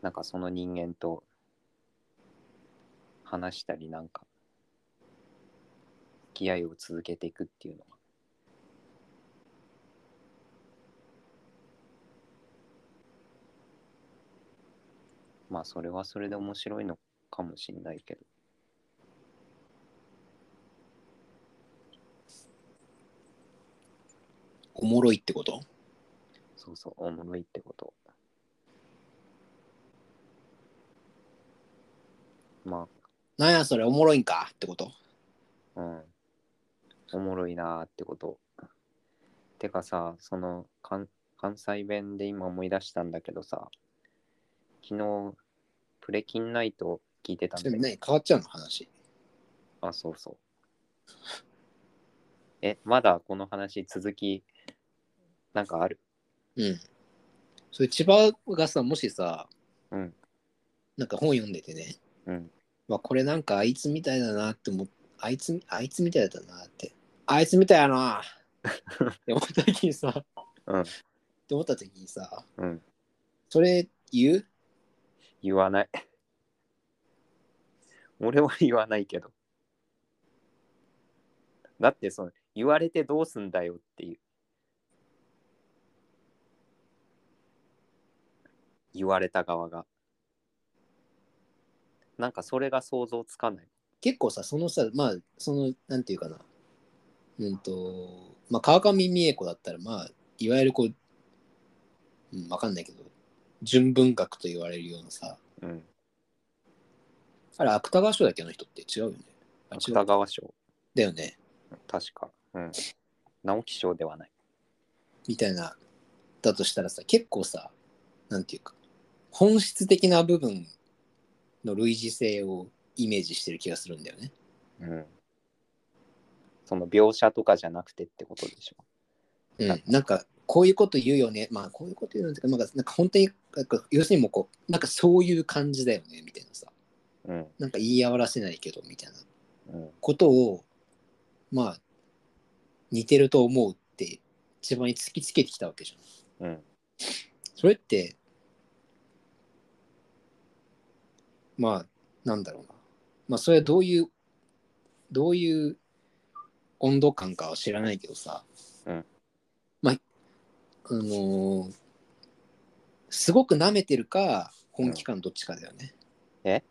なんかその人間と話したりなんか。付き合いを続けていくっていうのは。まあそれはそれで面白いのかもしれないけど。おもろいってこと？そうそうおもろいってこと。まなんやそれおもろいんかってこと？あうん。おもろいなーってこと。てかさその関関西弁で今思い出したんだけどさ昨日プレキンナイト聞いてたんだよ何？変わっちゃうの話？あ、そうそう。え、まだこの話続き、なんかある。うん。それ千葉がさ、もしさ、うん。なんか本読んでてね、うん。まあ、これなんかあいつみたいだなって思っあいつ、あいつみたいだなって。あいつみたいやな。っ って思った時にさ、うん。って思った時にさ、うん。それ言う？言わない。俺は言わないけど。だってその言われてどうすんだよっていう言われた側が。なんかそれが想像つかない。結構さ、そのさ、まあ、その、なんていうかな、うんと、まあ、川上美恵子だったら、まあ、いわゆるこう、うん、わかんないけど、純文学と言われるようなさ、うん。あれ、芥川賞だっけあの人って？違うよね。芥川賞。だよね。確か。うん。直木賞ではない。みたいな、だとしたらさ、結構さ、なんていうか、本質的な部分の類似性をイメージしてる気がするんだよね。うんその描写とかじゃなくてってことでしょうん、なんか、こういうこと言うよね。まあ、こういうこと言うのってか、なんか、なんか本当に、なんか要するにもうこう、なんかそういう感じだよね、みたいなさ。うんなんか言い合わせないけど、みたいなうんことを、まあ、似てると思うって、一番に突きつけてきたわけじゃん。うんそれって、まあ、なんだろうな。まあ、それはどういう、どういう温度感かは知らないけどさ、うんまあ、あのーすごく舐めてるか、本気かのどっちかだよね。え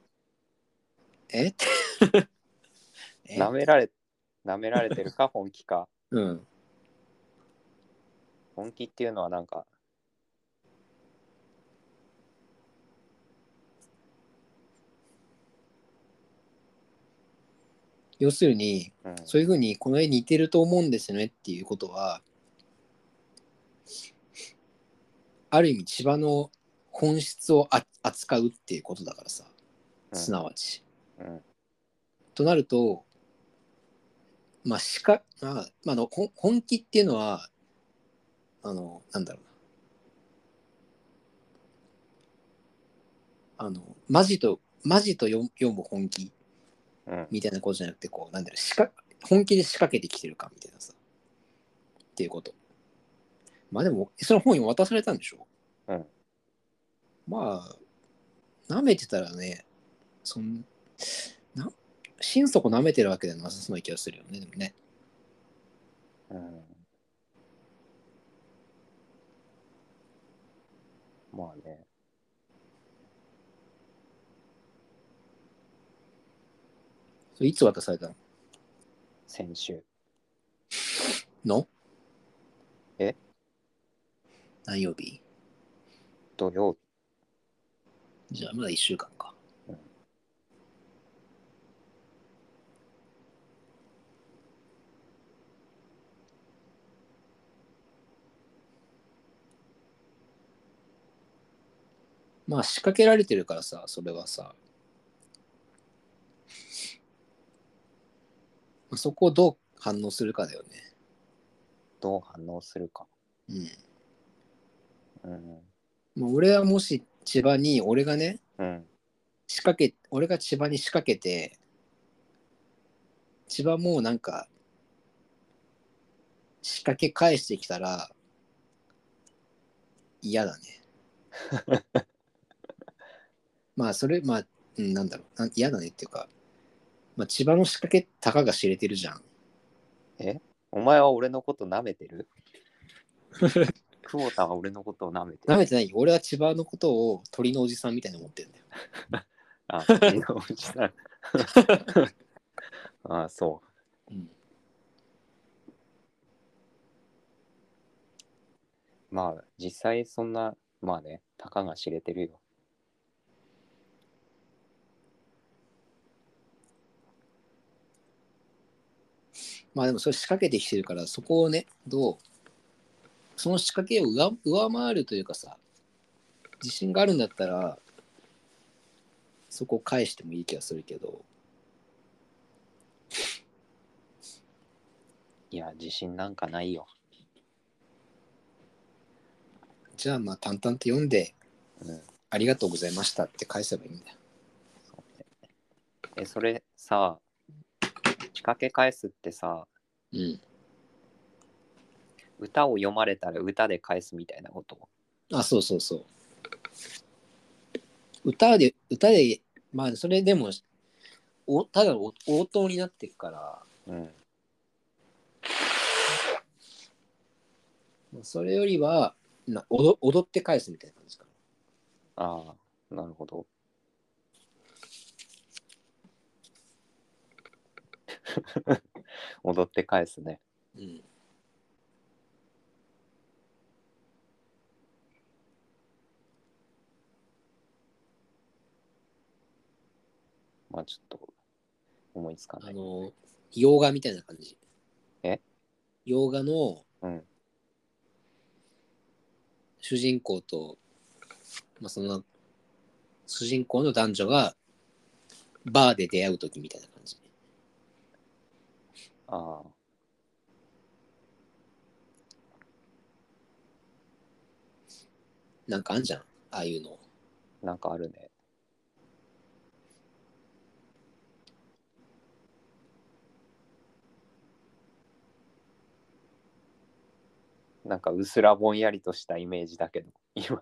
え？え？舐められ舐められてるか本気か うん。本気っていうのはなんか要するに、うんそういうふうにこの絵似てると思うんですよねっていうことは、ある意味千葉の本質をあ扱うっていうことだからさ、うんすなわち。うんとなると、まあ、しか、まあ、まああの本気っていうのは、あの、なんだろうな。あの、マジと、マジと読読む本気うんみたいなことじゃなくて、こう、なんだろう、しか本気で仕掛けてきてるかみたいなさ。っていうこと。まあでも、その本に渡されたんでしょ？うんまあ、舐めてたらね、そんな、心底舐めてるわけではなさそうな気がするよね、でもね。うんまあねそれいつ渡されたの？先週。の？え？何曜日？土曜日。じゃあまだ1週間か。うん。まあ仕掛けられてるからさ、それはさ。まあそこをどう反応するかだよね。どう反応するかうん。うんまあ、俺はもし千葉に、俺がね、うん仕掛け、俺が千葉に仕掛けて、千葉もなんか、仕掛け返してきたら、嫌だね。まあ、それ、まあ、うん、なんだろうなん、嫌だねっていうか、まあ、千葉の仕掛け、たかが知れてるじゃん。お前は俺のこと舐めてる？久保田は俺のことを舐めてる？なめてないよ俺は千葉のことを鳥のおじさんみたいに思ってるんだよ。あ、君のおじさん。あそうん、う。まあ、実際そんな、まあね、たかが知れてるよ。まあでもそれ仕掛けてきてるから、そこをね、どう、その仕掛けを上上回るというかさ、自信があるんだったら、そこを返してもいい気がするけど、いや、自信なんかないよ。じゃあまあ淡々と読んで、うん。ありがとうございましたって返せばいいんだよ。え、それさ、仕掛け返すってさ、うん。歌を読まれたら歌で返すみたいなこと？あ、そうそうそう。歌で、歌で、まあ、それでも、おただお応答になってるから、うん。それよりはな踊踊って返すみたいな感じかああなるほど 踊って返すねな。うん。まあちょっと思いつかないあの、洋画みたいな感じ。え？洋画のうん主人公と、まあ、その、主人公の男女がバーで出会う時みたいな感じ。ああ。なんかあんじゃん、ああいうの。なんかあるね。なんかうすらぼんやりとしたイメージだけど 今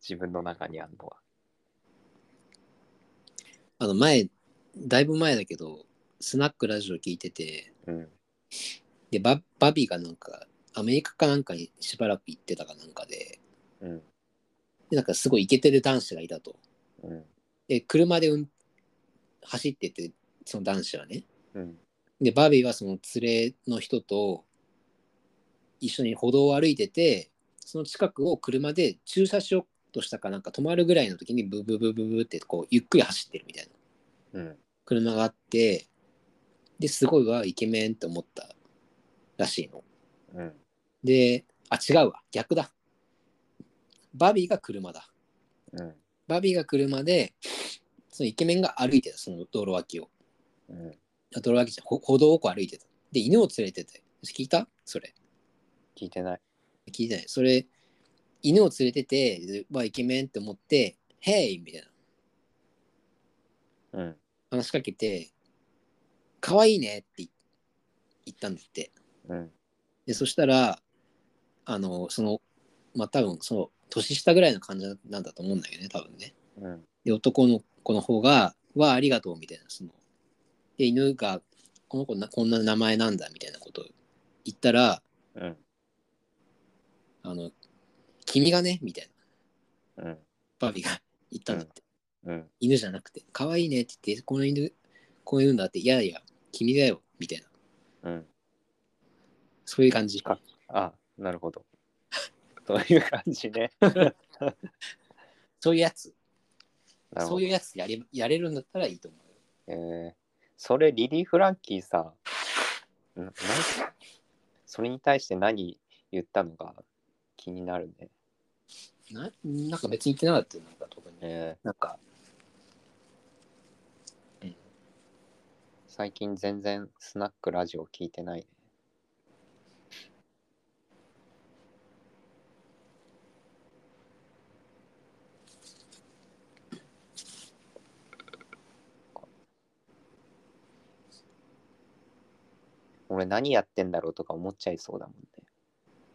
自分の中にあるのは。あの、前、だいぶ前だけど、スナックラジオ聞いてて、うん。で、ババビがなんか、アメリカかなんかにしばらく行ってたかなんかで、うん。でなんかすごいイケてる男子がいたと。うん。で、車で、うん、走ってて、その男子はね。うん。で、バービーはその連れの人と一緒に歩道を歩いてて、その近くを車で駐車しようとしたかなんか止まるぐらいの時にブブブブブってこうゆっくり走ってるみたいな。うん。車があって、で、すごいわ、イケメンって思ったらしいの。うんで、あ、違うわ、逆だ。バービーが車だ。うんバービーが車で、そのイケメンが歩いてた、その道路脇を。うんあ道路脇じゃ歩道をこう歩いてた。で、犬を連れてて。聞いた？それ。聞いてない聞いてない。それ、犬を連れてて、でわ、イケメンって思って、ヘイみたいなうん話しかけて、可愛いねって言言ったんだって。うん。で、そしたら、あの、その、まあ、多分その、年下ぐらいの感じなんだと思うんだよね、多分ね。うん。で、男の子の方が、わあ、ありがとうみたいな、その、で、犬が、この子な、こんな名前なんだみたいなことを言ったら、うん。あの、君がね、みたいな、うん。バービーが言ったんだって。うん。犬じゃなくて、可愛いねって言って、この犬、こういうんだって、いやいや、君だよ、みたいな、うんそういう感じ。かあなるほど そういう感じねそういうやつ、そういうやつやれやれるんだったらいいと思うよ。えー、それリリー・フランキーさんなそれに対して何言ったのか気になるね。ななんか別に言ってなかったよ、なんか特に。えーなんか、最近全然スナックラジオ聞いてない。俺何やってんだろうとか思っちゃいそうだもんね。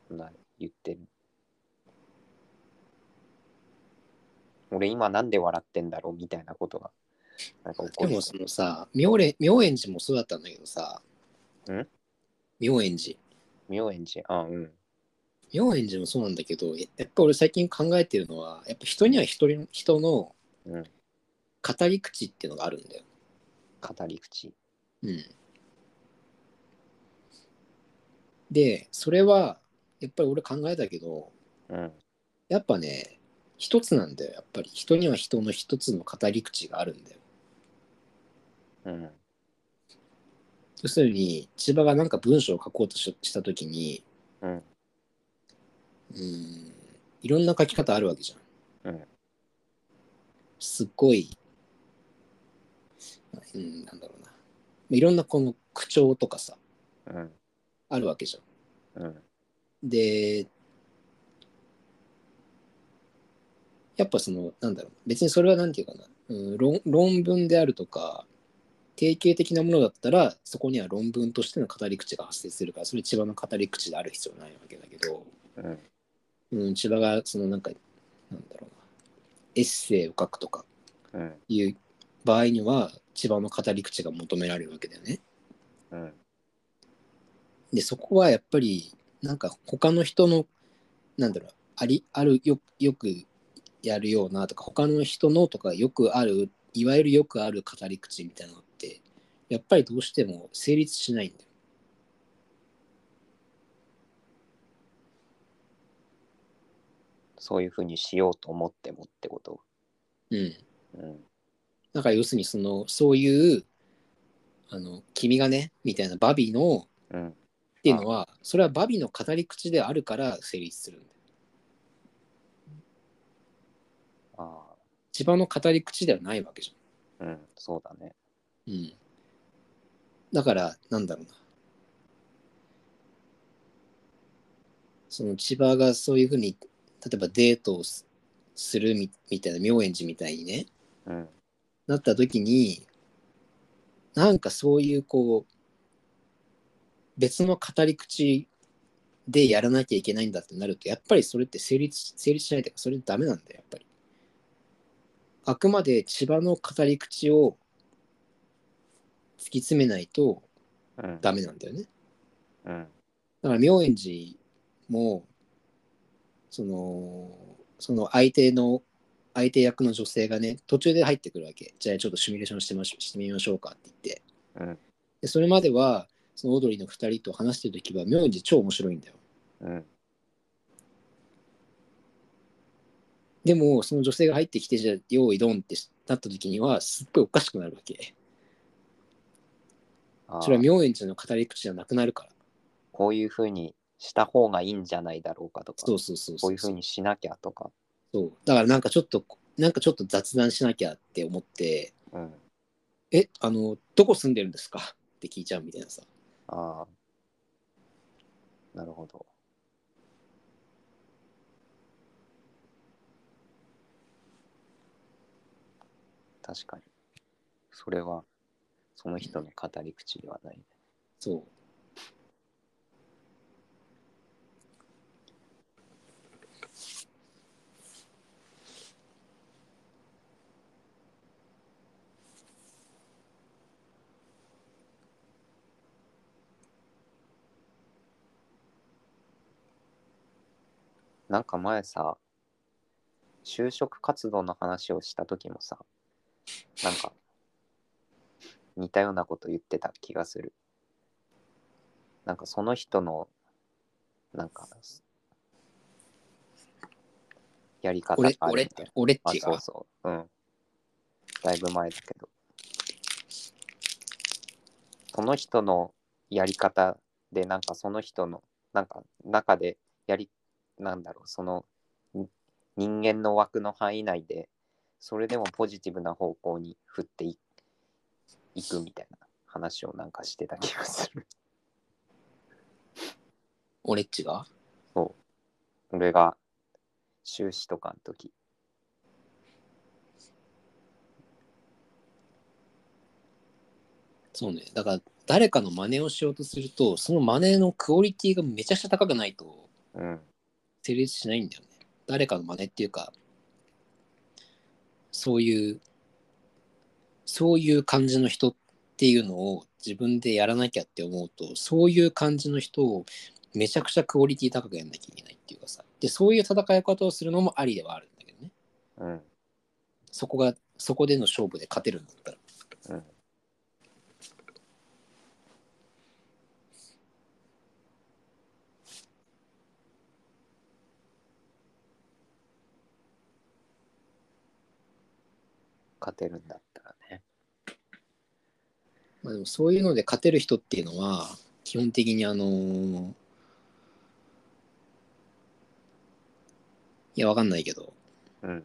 そんな言ってる。俺今なんで笑ってんだろうみたいなことが。なんかでもそのさ、妙蓮妙円寺もそうだったんだけどさ、ん？妙円寺。う。妙円寺？あ、うん。妙円寺もそうなんだけど、ややっぱ俺最近考えてるのは、やっぱ人には一人人のうん。語り口っていうのがあるんだよ。語り口。うん。で、それは、やっぱり俺考えたけど、うん。やっぱね、一つなんだよ。やっぱり人には人の一つの語り口があるんだよ。うん。要するに、千葉がなんか文章を書こうとししたときに、うん。うーん、いろんな書き方あるわけじゃん。うん。すっごい、うん、なんだろうな。いろんなこの口調とかさ、うん。あるわけじゃん。うん。で、やっぱその、なんだろう、別にそれはなんていうかな、うん、論論文であるとか、定型的なものだったらそこには論文としての語り口が発生するからそれ千葉の語り口である必要ないわけだけど、うん。うん、千葉がそのなんかなんだろうなエッセイを書くとかうん。いう場合には千葉の語り口が求められるわけだよね。うん。でそこはやっぱりなんか他の人のなんだろうありあるよよくやるようなとか他の人のとかよくあるいわゆるよくある語り口みたいなのやっぱりどうしても成立しないんだよ。そういうふうにしようと思ってもってこと？うん。うんだから要するにそのそういうあの君がねみたいなバビのうんっていうのはそれはバビの語り口であるから成立するんだよ。あ千葉の語り口ではないわけじあうんそうだねゃん。うん。だからなんだろうな。その千葉がそういうふうに例えばデートをすするみみたいな妙円寺みたいにね。うん。なった時になんかそういうこう別の語り口でやらなきゃいけないんだってなるとやっぱりそれって成立成立しないというかそれダメなんだよやっぱり。あくまで千葉の語り口を突き詰めないとうん。ダメなんだよね。うん。だから妙円寺もそのその相手の相手役の女性がね途中で入ってくるわけ。じゃあちょっとシミュレーションしてまししてみましょうかって言って。うん。でそれまではそのオードリーの2人と話してる時は妙円寺超面白いんだよ。うん。でもその女性が入ってきてじゃあ用意ドンってなった時にはすっごいおかしくなるわけ。あそれはあ妙円寺の語り口じゃなくなるから。こういうふうにした方がいいんじゃないだろうかとか。そうそうそうこそう。ういうふうにしなきゃとか。そう。だからなんかちょっとなんかちょっと雑談しなきゃって思ってうん。えあのどこ住んでるんですか？って聞いちゃうみたいなさ。ああなるほど。確かに。それはその人の語り口ではない。ねそう。なんか前さ就職活動の話をした時もさなんか似たようなこと言ってた気がする。なんかその人のなんかやり方が俺俺俺っちが？そうそう。うん。だいぶ前だけど。その人のやり方でなんかその人のなんか中でやりなんだろうそのん人間の枠の範囲内でそれでもポジティブな方向に振っていいくみたいな話をなんかしてた気がする。俺っちが？俺が修士とかの時。そうね。だから誰かの真似をしようとするとその真似のクオリティがめちゃくちゃ高くないとうん。成立しないんだよね。誰かの真似っていうかそういうそういう感じの人っていうのを自分でやらなきゃって思うとそういう感じの人をめちゃくちゃクオリティ高くやんなきゃいけないっていうかさ。でそういう戦い方をするのもありではあるんだけどね。うん。そこがそこでの勝負で勝てるんだったら。うん。勝てるんだまあでもそういうので勝てる人っていうのは基本的にあのーいやわかんないけど。うん。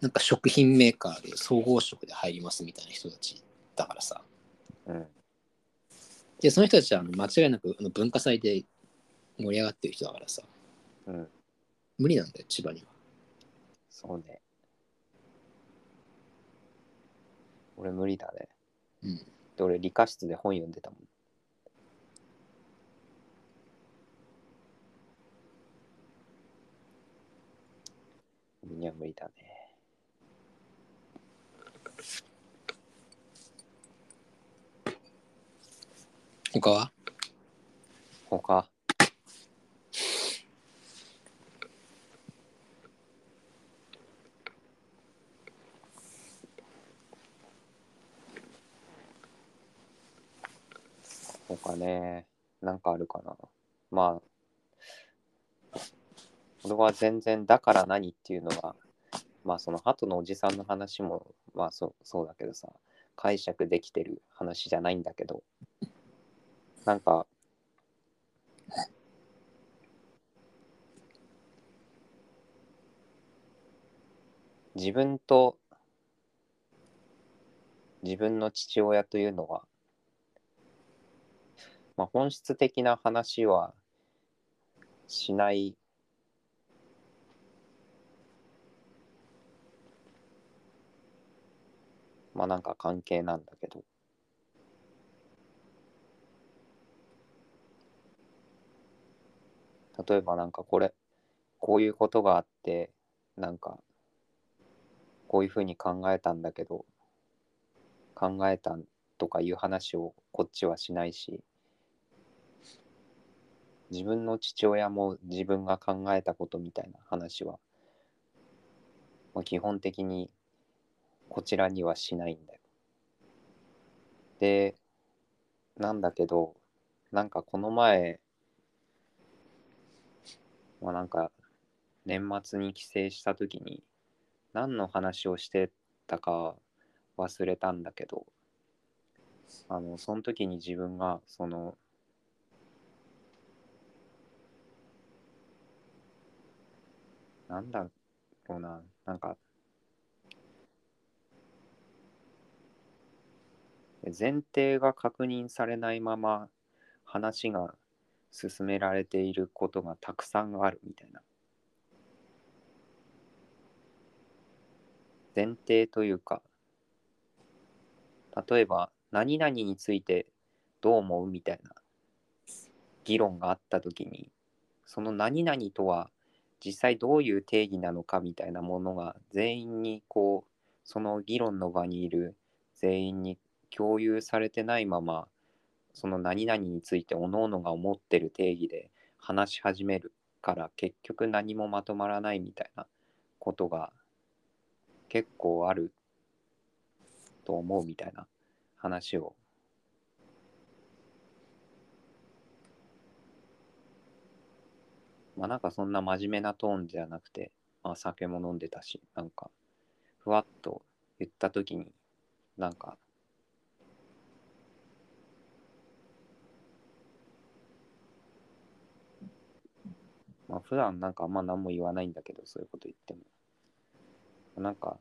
なんか食品メーカーで総合職で入りますみたいな人たちだからさ。うん。でその人たちはあの間違いなく文化祭で盛り上がってる人だからさ。うん。無理なんだよ千葉には。そうね。俺無理だね。うん。で俺理科室で本読んでたもん。俺には無理だね。他は？他？他ね、なんかあるかな。まあ、俺は全然だから何っていうのは、まあその鳩のおじさんの話も、まあそうそうだけどさ、解釈できてる話じゃないんだけど、なんか、自分と自分の父親というのは、まあ、本質的な話はしない。まあなんか関係なんだけど。例えばなんかこれこういうことがあってなんかこういうふうに考えたんだけど考えたとかいう話をこっちはしないし。自分の父親も自分が考えたことみたいな話は、まあ、基本的にこちらにはしないんだよ。でなんだけどなんかこの前まあなんか年末に帰省した時に何の話をしてたか忘れたんだけどあのその時に自分がそのなんだろうな。なんか。前提が確認されないまま話が進められていることがたくさんあるみたいな。前提というか。例えば何々についてどう思うみたいな。議論があった時にその何々とは実際どういう定義なのかみたいなものが全員にこうその議論の場にいる全員に共有されてないままその何々について各々が思ってる定義で話し始めるから結局何もまとまらないみたいなことが結構あると思うみたいな話をまあなんかそんな真面目なトーンじゃなくて、まあ酒も飲んでたし、なんかふわっと言った時になんかまあ普段なんかあんま何も言わないんだけど、そういうこと言っても。なんか、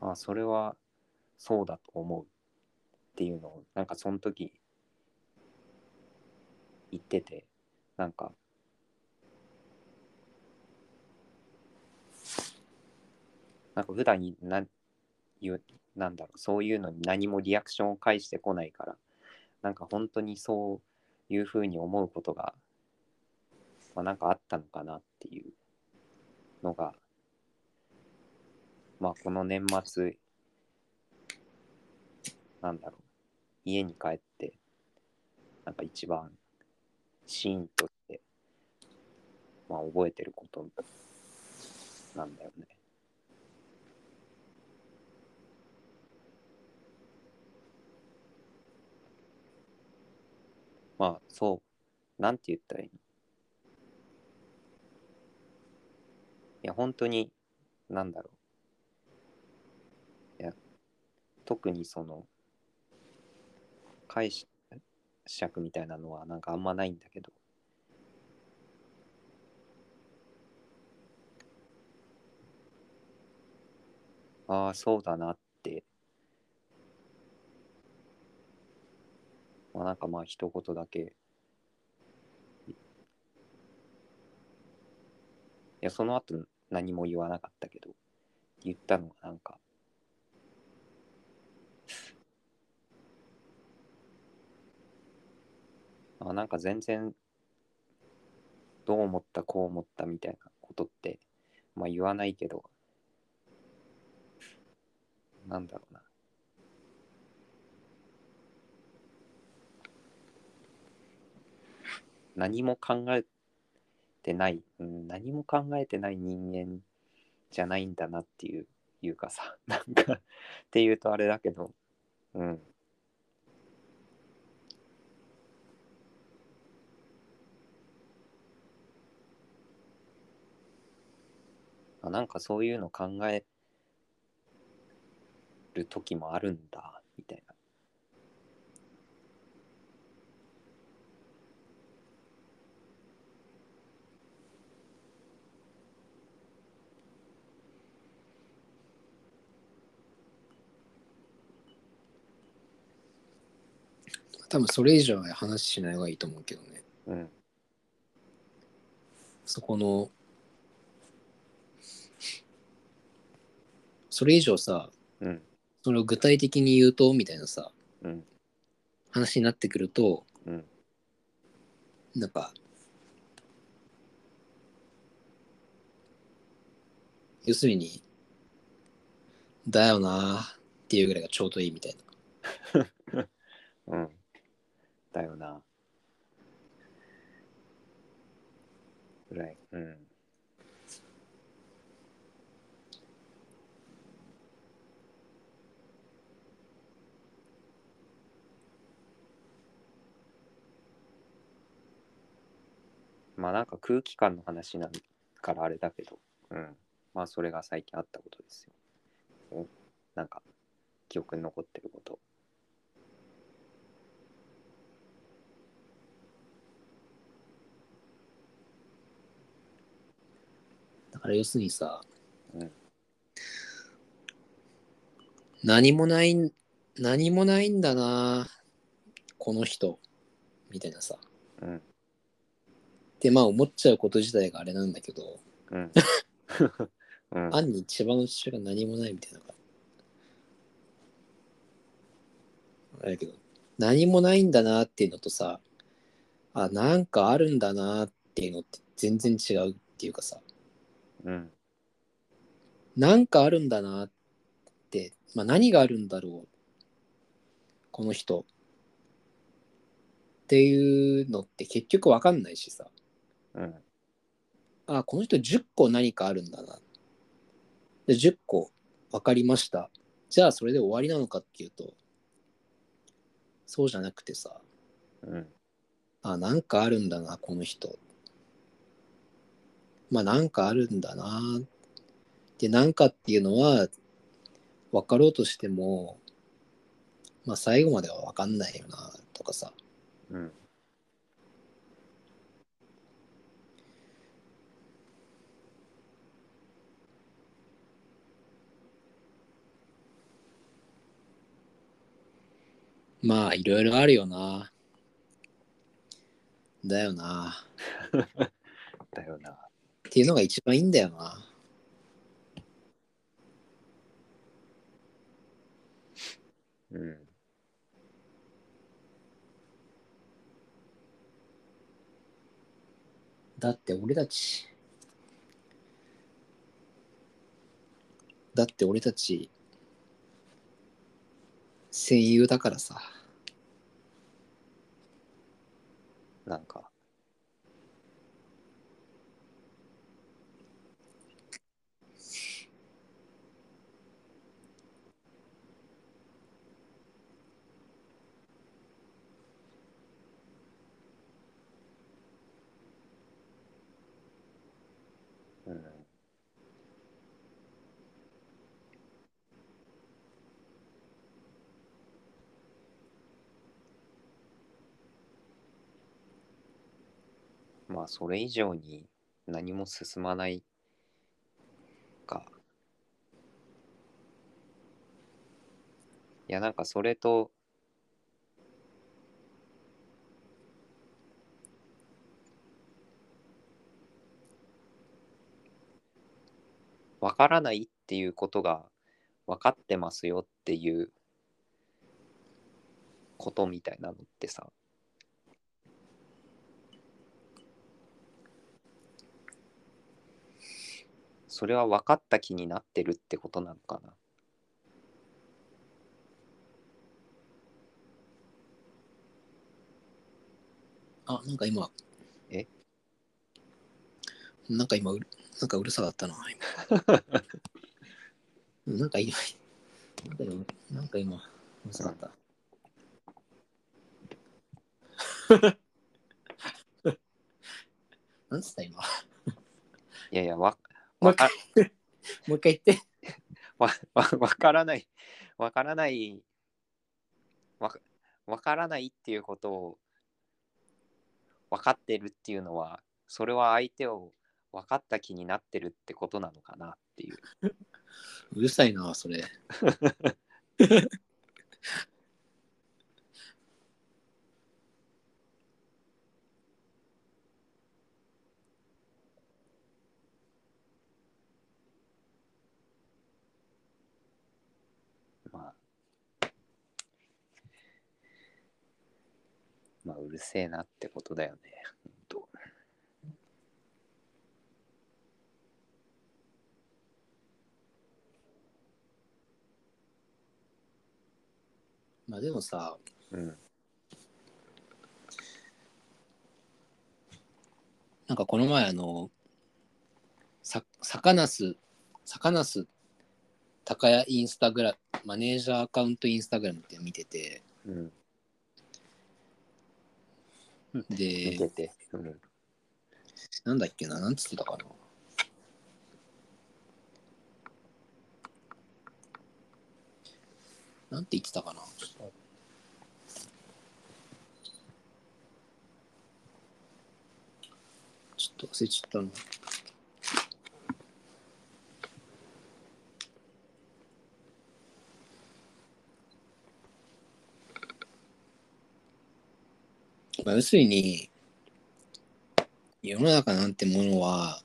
あそれはそうだと思うっていうのを、なんかその時言ってて、なんか、なんか普段にななんだろうそういうのに何もリアクションを返してこないからなんか本当にそういうふうに思うことが、まあ、なんかあったのかなっていうのがまあこの年末なんだろう家に帰ってなんか一番シーンとしてまあ覚えてることなんだよね。まあそうなんて言ったらいいの？いや本当になんだろういや特にその解釈みたいなのはなんかあんまないんだけど。ああそうだなって。まあなんかまあ一言だけ。いや、その後何も言わなかったけど、言ったのがなんか、あなんか全然どう思ったこう思ったみたいなことってまあ言わないけどなんだろうな。何も考えてない、うん、何も考えてない人間じゃないんだなっていういうかさなんか っていうとあれだけどうん。あなんかそういうの考える時もあるんだみたいな多分それ以上は話しない方がいいと思うけどね。うんそこの、それ以上さ、うん。それを具体的に言うと、みたいなさ、うん。話になってくると、うん。なんか、要するに、だよなーっていうぐらいがちょうどいいみたいな。うん。だよな。ぐらい。うんまあなんか空気感の話なんからあれだけど、うん。まあそれが最近あったことですよ。うんなんか記憶に残ってること。だから要するにさ、うん何もない、何もないんだな、この人、みたいなさ。うん。ってまあ思っちゃうこと自体があれなんだけど、うん。うん。案に千葉の父親が何もないみたいなのが。あれだけど、何もないんだなっていうのとさ、あ、なんかあるんだなっていうのって全然違うっていうかさ、うん。なんかあるんだなって、まあ何があるんだろう、この人。っていうのって結局わかんないしさ、うん。あ、この人10個何かあるんだな。で、10個分かりました。じゃあそれで終わりなのかっていうと、そうじゃなくてさ、うん。あ、なんかあるんだな、この人。まあなんかあるんだな。で、なんかっていうのは、分かろうとしても、まあ最後までは分かんないよな、とかさ。うん。まあいろいろあるよな。だよな。だよな。っていうのが一番いいんだよな。うん。だって俺たち、だって俺たち、戦友だからさ。なんか。あそれ以上に何も進まないか。いやなんかそれとわからないっていうことが分かってますよっていうことみたいなのってさそれは分かった気になってるってことなのかな？あ、なんか今。え？なんか今うる、なんかうるさかったな、今。なんか今、なんか今、なんか今、うるさかった。なんつった今？いやいやわもう一回、もう一回言って。わわわからないわからないわかわからないっていうことを分かってるっていうのはそれは相手を分かった気になってるってことなのかなっていう うるさいな、それ。まあまあうるせえなってことだよねほんと。まあでもさ、うん。なんかこの前あの、さ、坂ナス、坂ナス高谷インスタグラム、マネージャーアカウントインスタグラムって見てて、うん見でて、て、うん、なんだっけな、なんつってたかな。なんて言ってたかな。ちょっと忘れちゃったな。まあ、要するに、世の中なんてものは、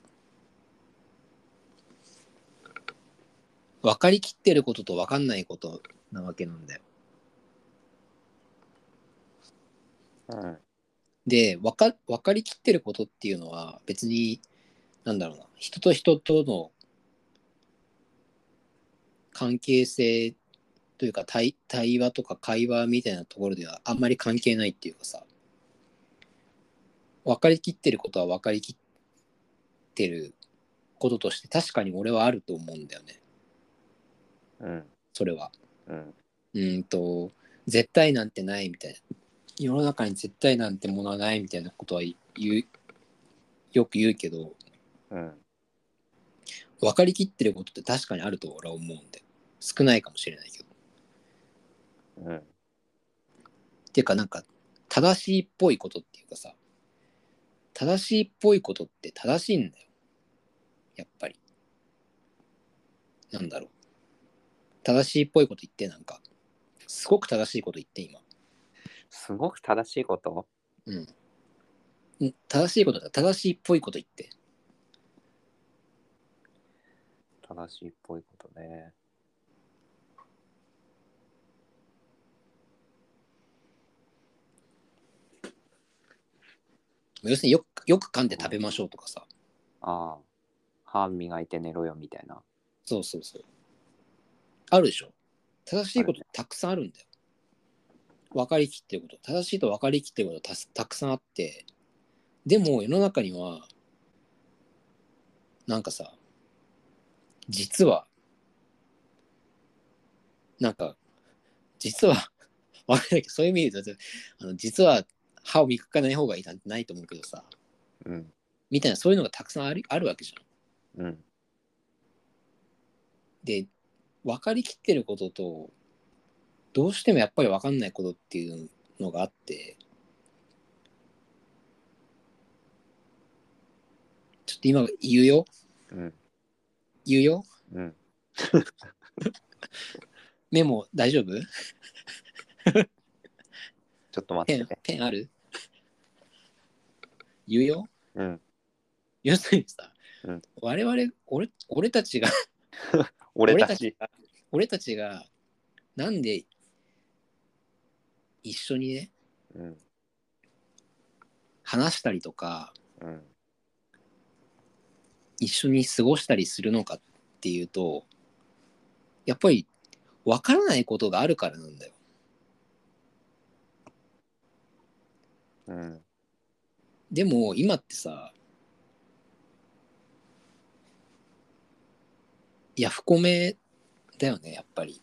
分かりきってることと分かんないことなわけなんだよ。うんで、分か分かりきってることっていうのは別に、なんだろうな、人と人との関係性というか対対話とか会話みたいなところではあんまり関係ないっていうかさ、分かりきってることは分かりきってることとして確かに俺はあると思うんだよね、うんそれは。うんうーんと、絶対なんてないみたいな。世の中に絶対なんてものはないみたいなことは言う、よく言うけど、うん分かりきってることって確かにあると俺は思うんで。少ないかもしれないけど。うんっていうかなんか、正しいっぽいことっていうかさ、正しいっぽいことって正しいんだよ。やっぱり。なんだろう。正しいっぽいこと言ってなんか、すごく正しいこと言って今。すごく正しいこと？うん。ん正しいことだ。正しいっぽいこと言って。正しいっぽいことね要するによくよく噛んで食べましょうとかさ。ああ歯磨いて寝ろよみたいなそうそうそう。あるでしょ。正しいことたくさんあるんだよ。分かりきってること。正しいと分かりきってることたたくさんあって。でも世の中には、なんかさ、実は、なんか、実は、わかんないけど、そういう意味で言うと、あの実は歯を磨かない方がいいなんてないと思うけどさ、うん。みたいなそういうのがたくさんあるあるわけじゃん。うん。で分かりきってることとどうしてもやっぱり分かんないことっていうのがあってちょっと今言うよ。うん。言うよ。うん。メモ大丈夫？ちょっと待ペンってペンある？言うようん要するにさ、うん我々俺俺たちが 俺たち。が俺たちがなんで一緒にねうん。話したりとかうん。一緒に過ごしたりするのかっていうとやっぱり分からないことがあるからなんだよ。うん。でも今ってさヤフコメだよねやっぱり。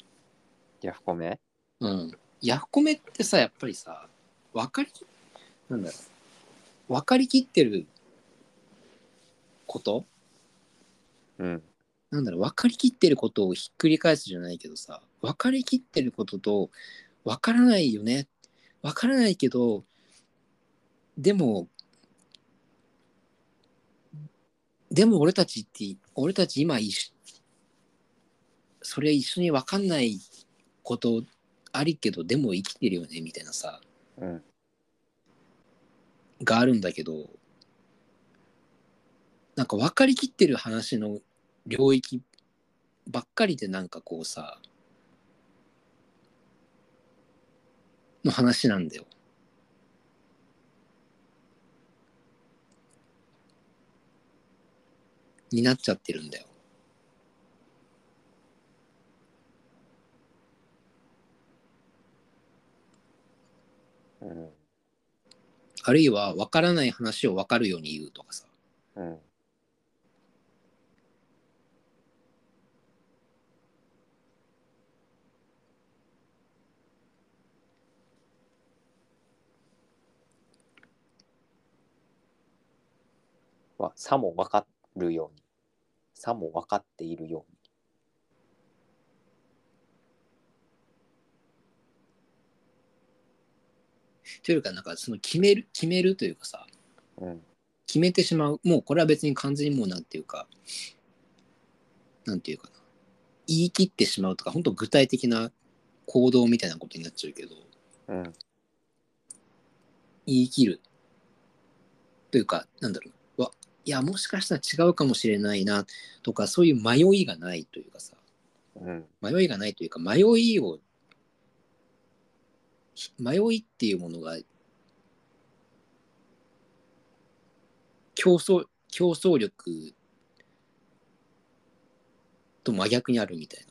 ヤフコメ？うん。ヤフコメってさやっぱりさ分かりなんだろう分かりきってること？うん。なんだろう分かりきってることをひっくり返すじゃないけどさ分かりきってることと分からないよね分からないけどでもでも俺たちって俺たち今一緒それ一緒に分かんないことありけどでも生きてるよねみたいなさうん。があるんだけどなんか分かりきってる話の領域ばっかりでなんかこうさの話なんだよ。になっちゃってるんだよ。うん。あるいは分からない話を分かるように言うとかさ。うん。は、さも分かるように。さも分かっているように。というかなんかその決める決めるというかさうん。決めてしまうもうこれは別に完全にもうなんていうかなんていうかな言い切ってしまうとか本当具体的な行動みたいなことになっちゃうけどうん。言い切るというかなんだろうわいやもしかしたら違うかもしれないなとかそういう迷いがないというかさうん。迷いがないというか迷いをひ迷いっていうものが競争競争力と真逆にあるみたい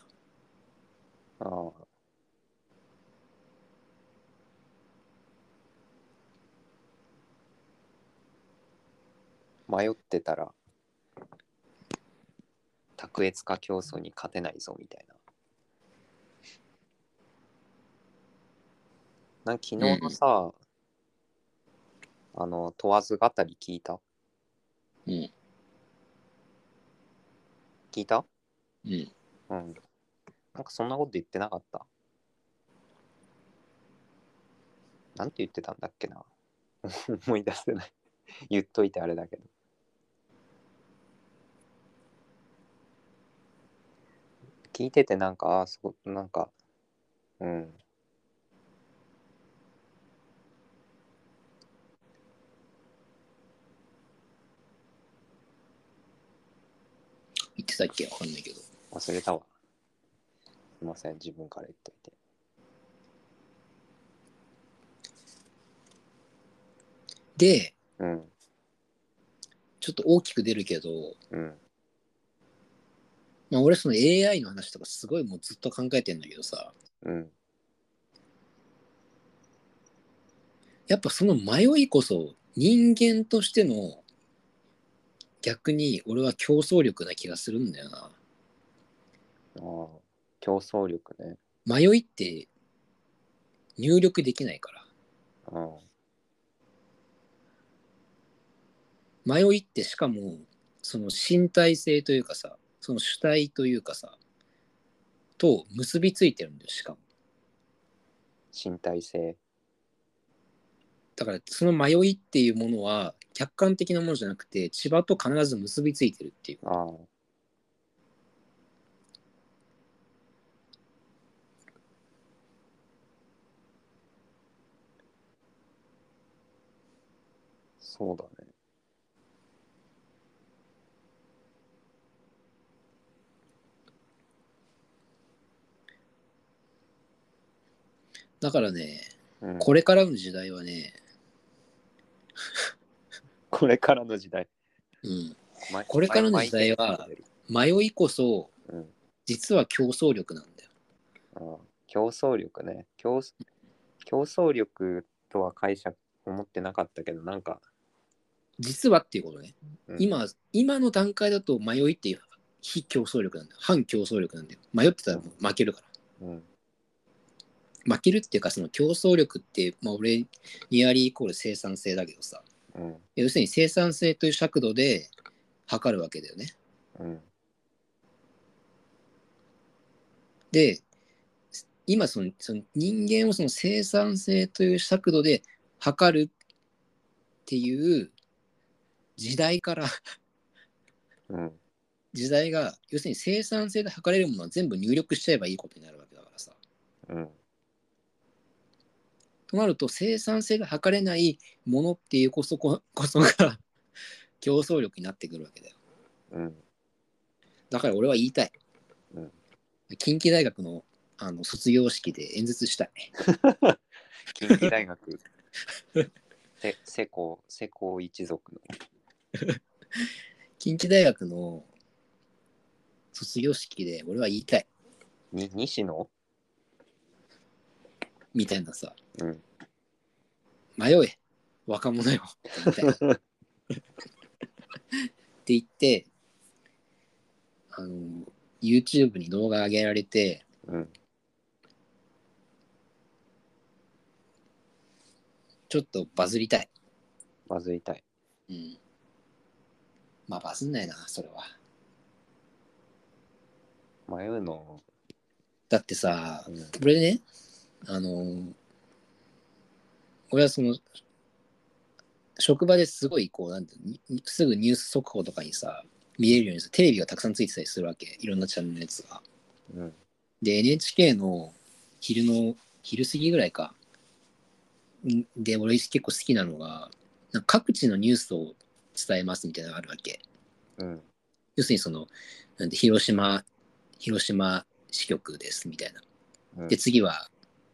なああ。迷ってたら卓越化競争に勝てないぞみたいな。な昨日のさ、あの問わず語り聞いた？うん聞いた？うんうん。なんかそんなこと言ってなかった？なんて言ってたんだっけな？思い出せない。言っといてあれだけど。聞いててなんか、あそう、なんか、うん。言ってたっけ？わかんないけど忘れたわ。すいません、自分から言っといて。でうん、ちょっと大きく出るけど、うん、まあ、俺その AI の話とかすごいもうずっと考えてんだけどさうん、やっぱその迷いこそ人間としての逆に俺は競争力な気がするんだよな。ああ、競争力ね。迷いって入力できないから。うん、迷いってしかもその身体性というかさ、その主体というかさ、と結びついてるんだよ、しかも。身体性。だからその迷いっていうものは客観的なものじゃなくて千葉と必ず結びついてるっていう。ああ。そうだね。だからね、うん、これからの時代はね、これからの時代。うん、まこれからの時代は、迷いこそうん、実は競争力なんだよ。あー競争力ね競。競争力とは解釈思ってなかったけど、なんか、実はっていうことね。うん今、今の段階だと迷いっていう非競争力なんだよ。反競争力なんだよ。迷ってたら負けるから。うん、負けるっていうか、その競争力って、まあ、俺、ニアリーイコール生産性だけどさ、うん、要するに生産性という尺度で測るわけだよね。うん、で、今その、その人間をその生産性という尺度で測るっていう時代から、うん、時代が、要するに生産性で測れるものは全部入力しちゃえばいいことになるわけだからさ。うん、となると、生産性が測れないものっていうこそここそが 競争力になってくるわけだよ。うん、だから俺は言いたい。うん近畿大学のあの卒業式で演説したい。近畿大学。せ世耕世耕一族の。近畿大学の卒業式で俺は言いたい。に西野みたいなさ、うん。迷え、若者よ。って言って言って、あの、YouTube に動画上げられて、うん。ちょっとバズりたい。バズりたい。うん。まあ、バズんないな、それは。迷うの？だってさ、うん。俺ね、あの、俺はその、職場ですごいこう、なんていうのにすぐニュース速報とかにさ、見えるようにさ、テレビがたくさんついてたりするわけ。いろんなチャンネルのやつが。うん。で、NHK の昼の、昼過ぎぐらいか。んで、俺結構好きなのが、各地のニュースを伝えますみたいなのがあるわけ。うん。要するにその、なんて広島、広島支局ですみたいな。うんで、次は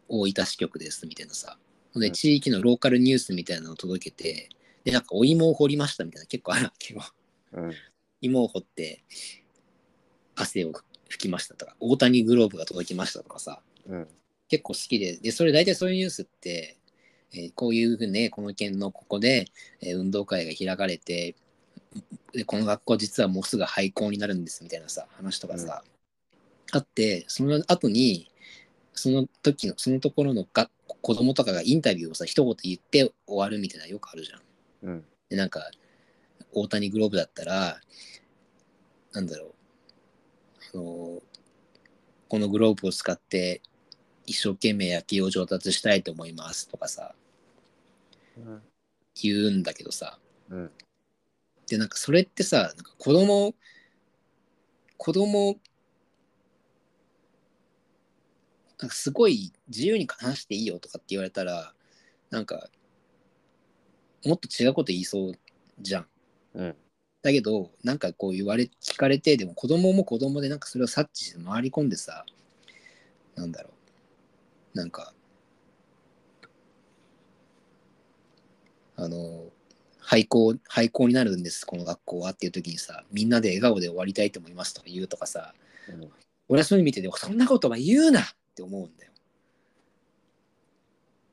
大分支局ですみたいなさ。で、うん地域のローカルニュースみたいなのを届けて、で、なんかお芋を掘りましたみたいな結構あるわけよ。うん。芋を掘って汗を拭きましたとか、大谷グローブが届きましたとかさ。うん。結構好きで、で、それ大体そういうニュースって、えーこういうふうにね、この県のここで、えー運動会が開かれて、で、この学校実はもうすぐ廃校になるんですみたいなさ、話とかさ、あって、その後に、その時の、そのところのが子供とかがインタビューをさ、一言言って終わるみたいなのよくあるじゃん。うん。で、なんか、大谷グローブだったら、なんだろう、あの、このグローブを使って一生懸命野球を上達したいと思いますとかさ、うん。言うんだけどさ、うん。で、なんかそれってさ、なんか子供、子供、なんかすごい自由に話していいよとかって言われたら、なんか、もっと違うこと言いそうじゃん。うん。だけど、なんかこう言われ、聞かれて、でも子供も子供でなんかそれを察知して回り込んでさ、なんだろう。なんか、あの、廃校、廃校になるんです、この学校はっていう時にさ、みんなで笑顔で終わりたいと思いますとか言うとかさ、うん。俺はそういうの見てて、そんなことは言うなって思うんだよ。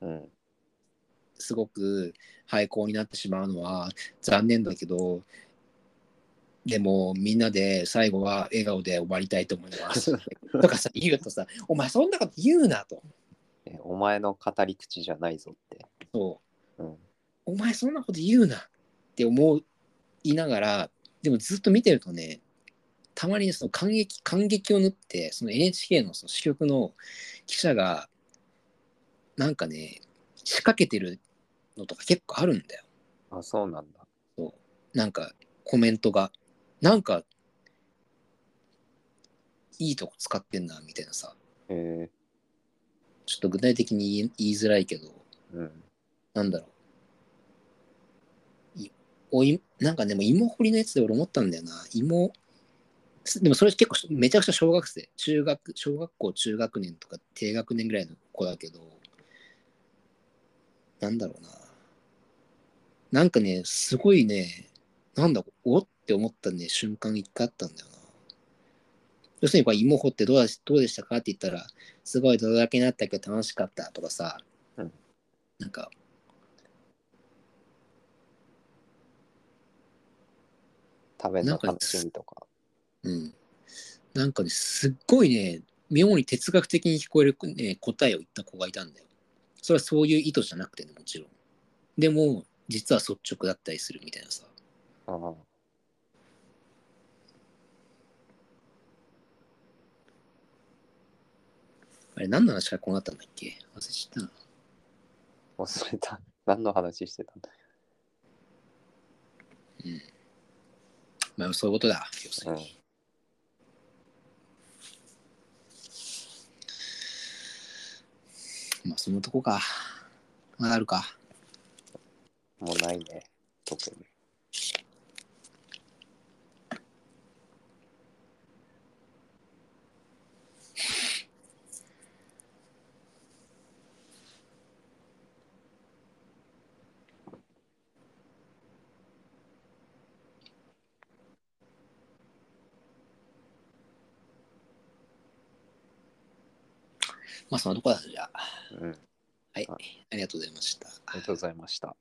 うん。すごく廃校になってしまうのは残念だけど、でもみんなで最後は笑顔で終わりたいと思います。とかさ、言うとさ、お前そんなこと言うなと。えお前の語り口じゃないぞって。そう。うん。お前そんなこと言うなって思いながら、でもずっと見てるとね、たまにその感激、感激を縫って、その NHK のその支局の記者が、なんかね、仕掛けてるのとか結構あるんだよ。あ、そうなんだ。なんかコメントが、なんか、いいとこ使ってんな、みたいなさ。へえ。ちょっと具体的に言い言いづらいけど、うん。なんだろう。いおいなんかでも芋掘りのやつで俺思ったんだよな。芋、すでもそれ結構めちゃくちゃ小学生。中学、小学校中学年とか低学年ぐらいの子だけど、なんだろうな。なんかね、すごいね、なんだ、おって思ったね、瞬間一回あったんだよな。要するに、これ芋掘ってどうどうでしたか？って言ったら、すごい泥だけになったけ？ど楽しかった？とかさ、うんなんか、食べるの楽しみとか。うん。なんかね、すっごいね、妙に哲学的に聞こえる、ね、答えを言った子がいたんだよ。それはそういう意図じゃなくてね、もちろん。でも、実は率直だったりするみたいなさ。あああれ、何の話からこうなったんだっけ？忘れちゃったな。忘れた。何の話してたんだ？まあ、そういうことだ、要するに。まあ、そのとこか。まだあるか。もうないね。特に。まあ、そのとこだ、じゃあ。うん。はい。あありがとうございました。ありがとうございました。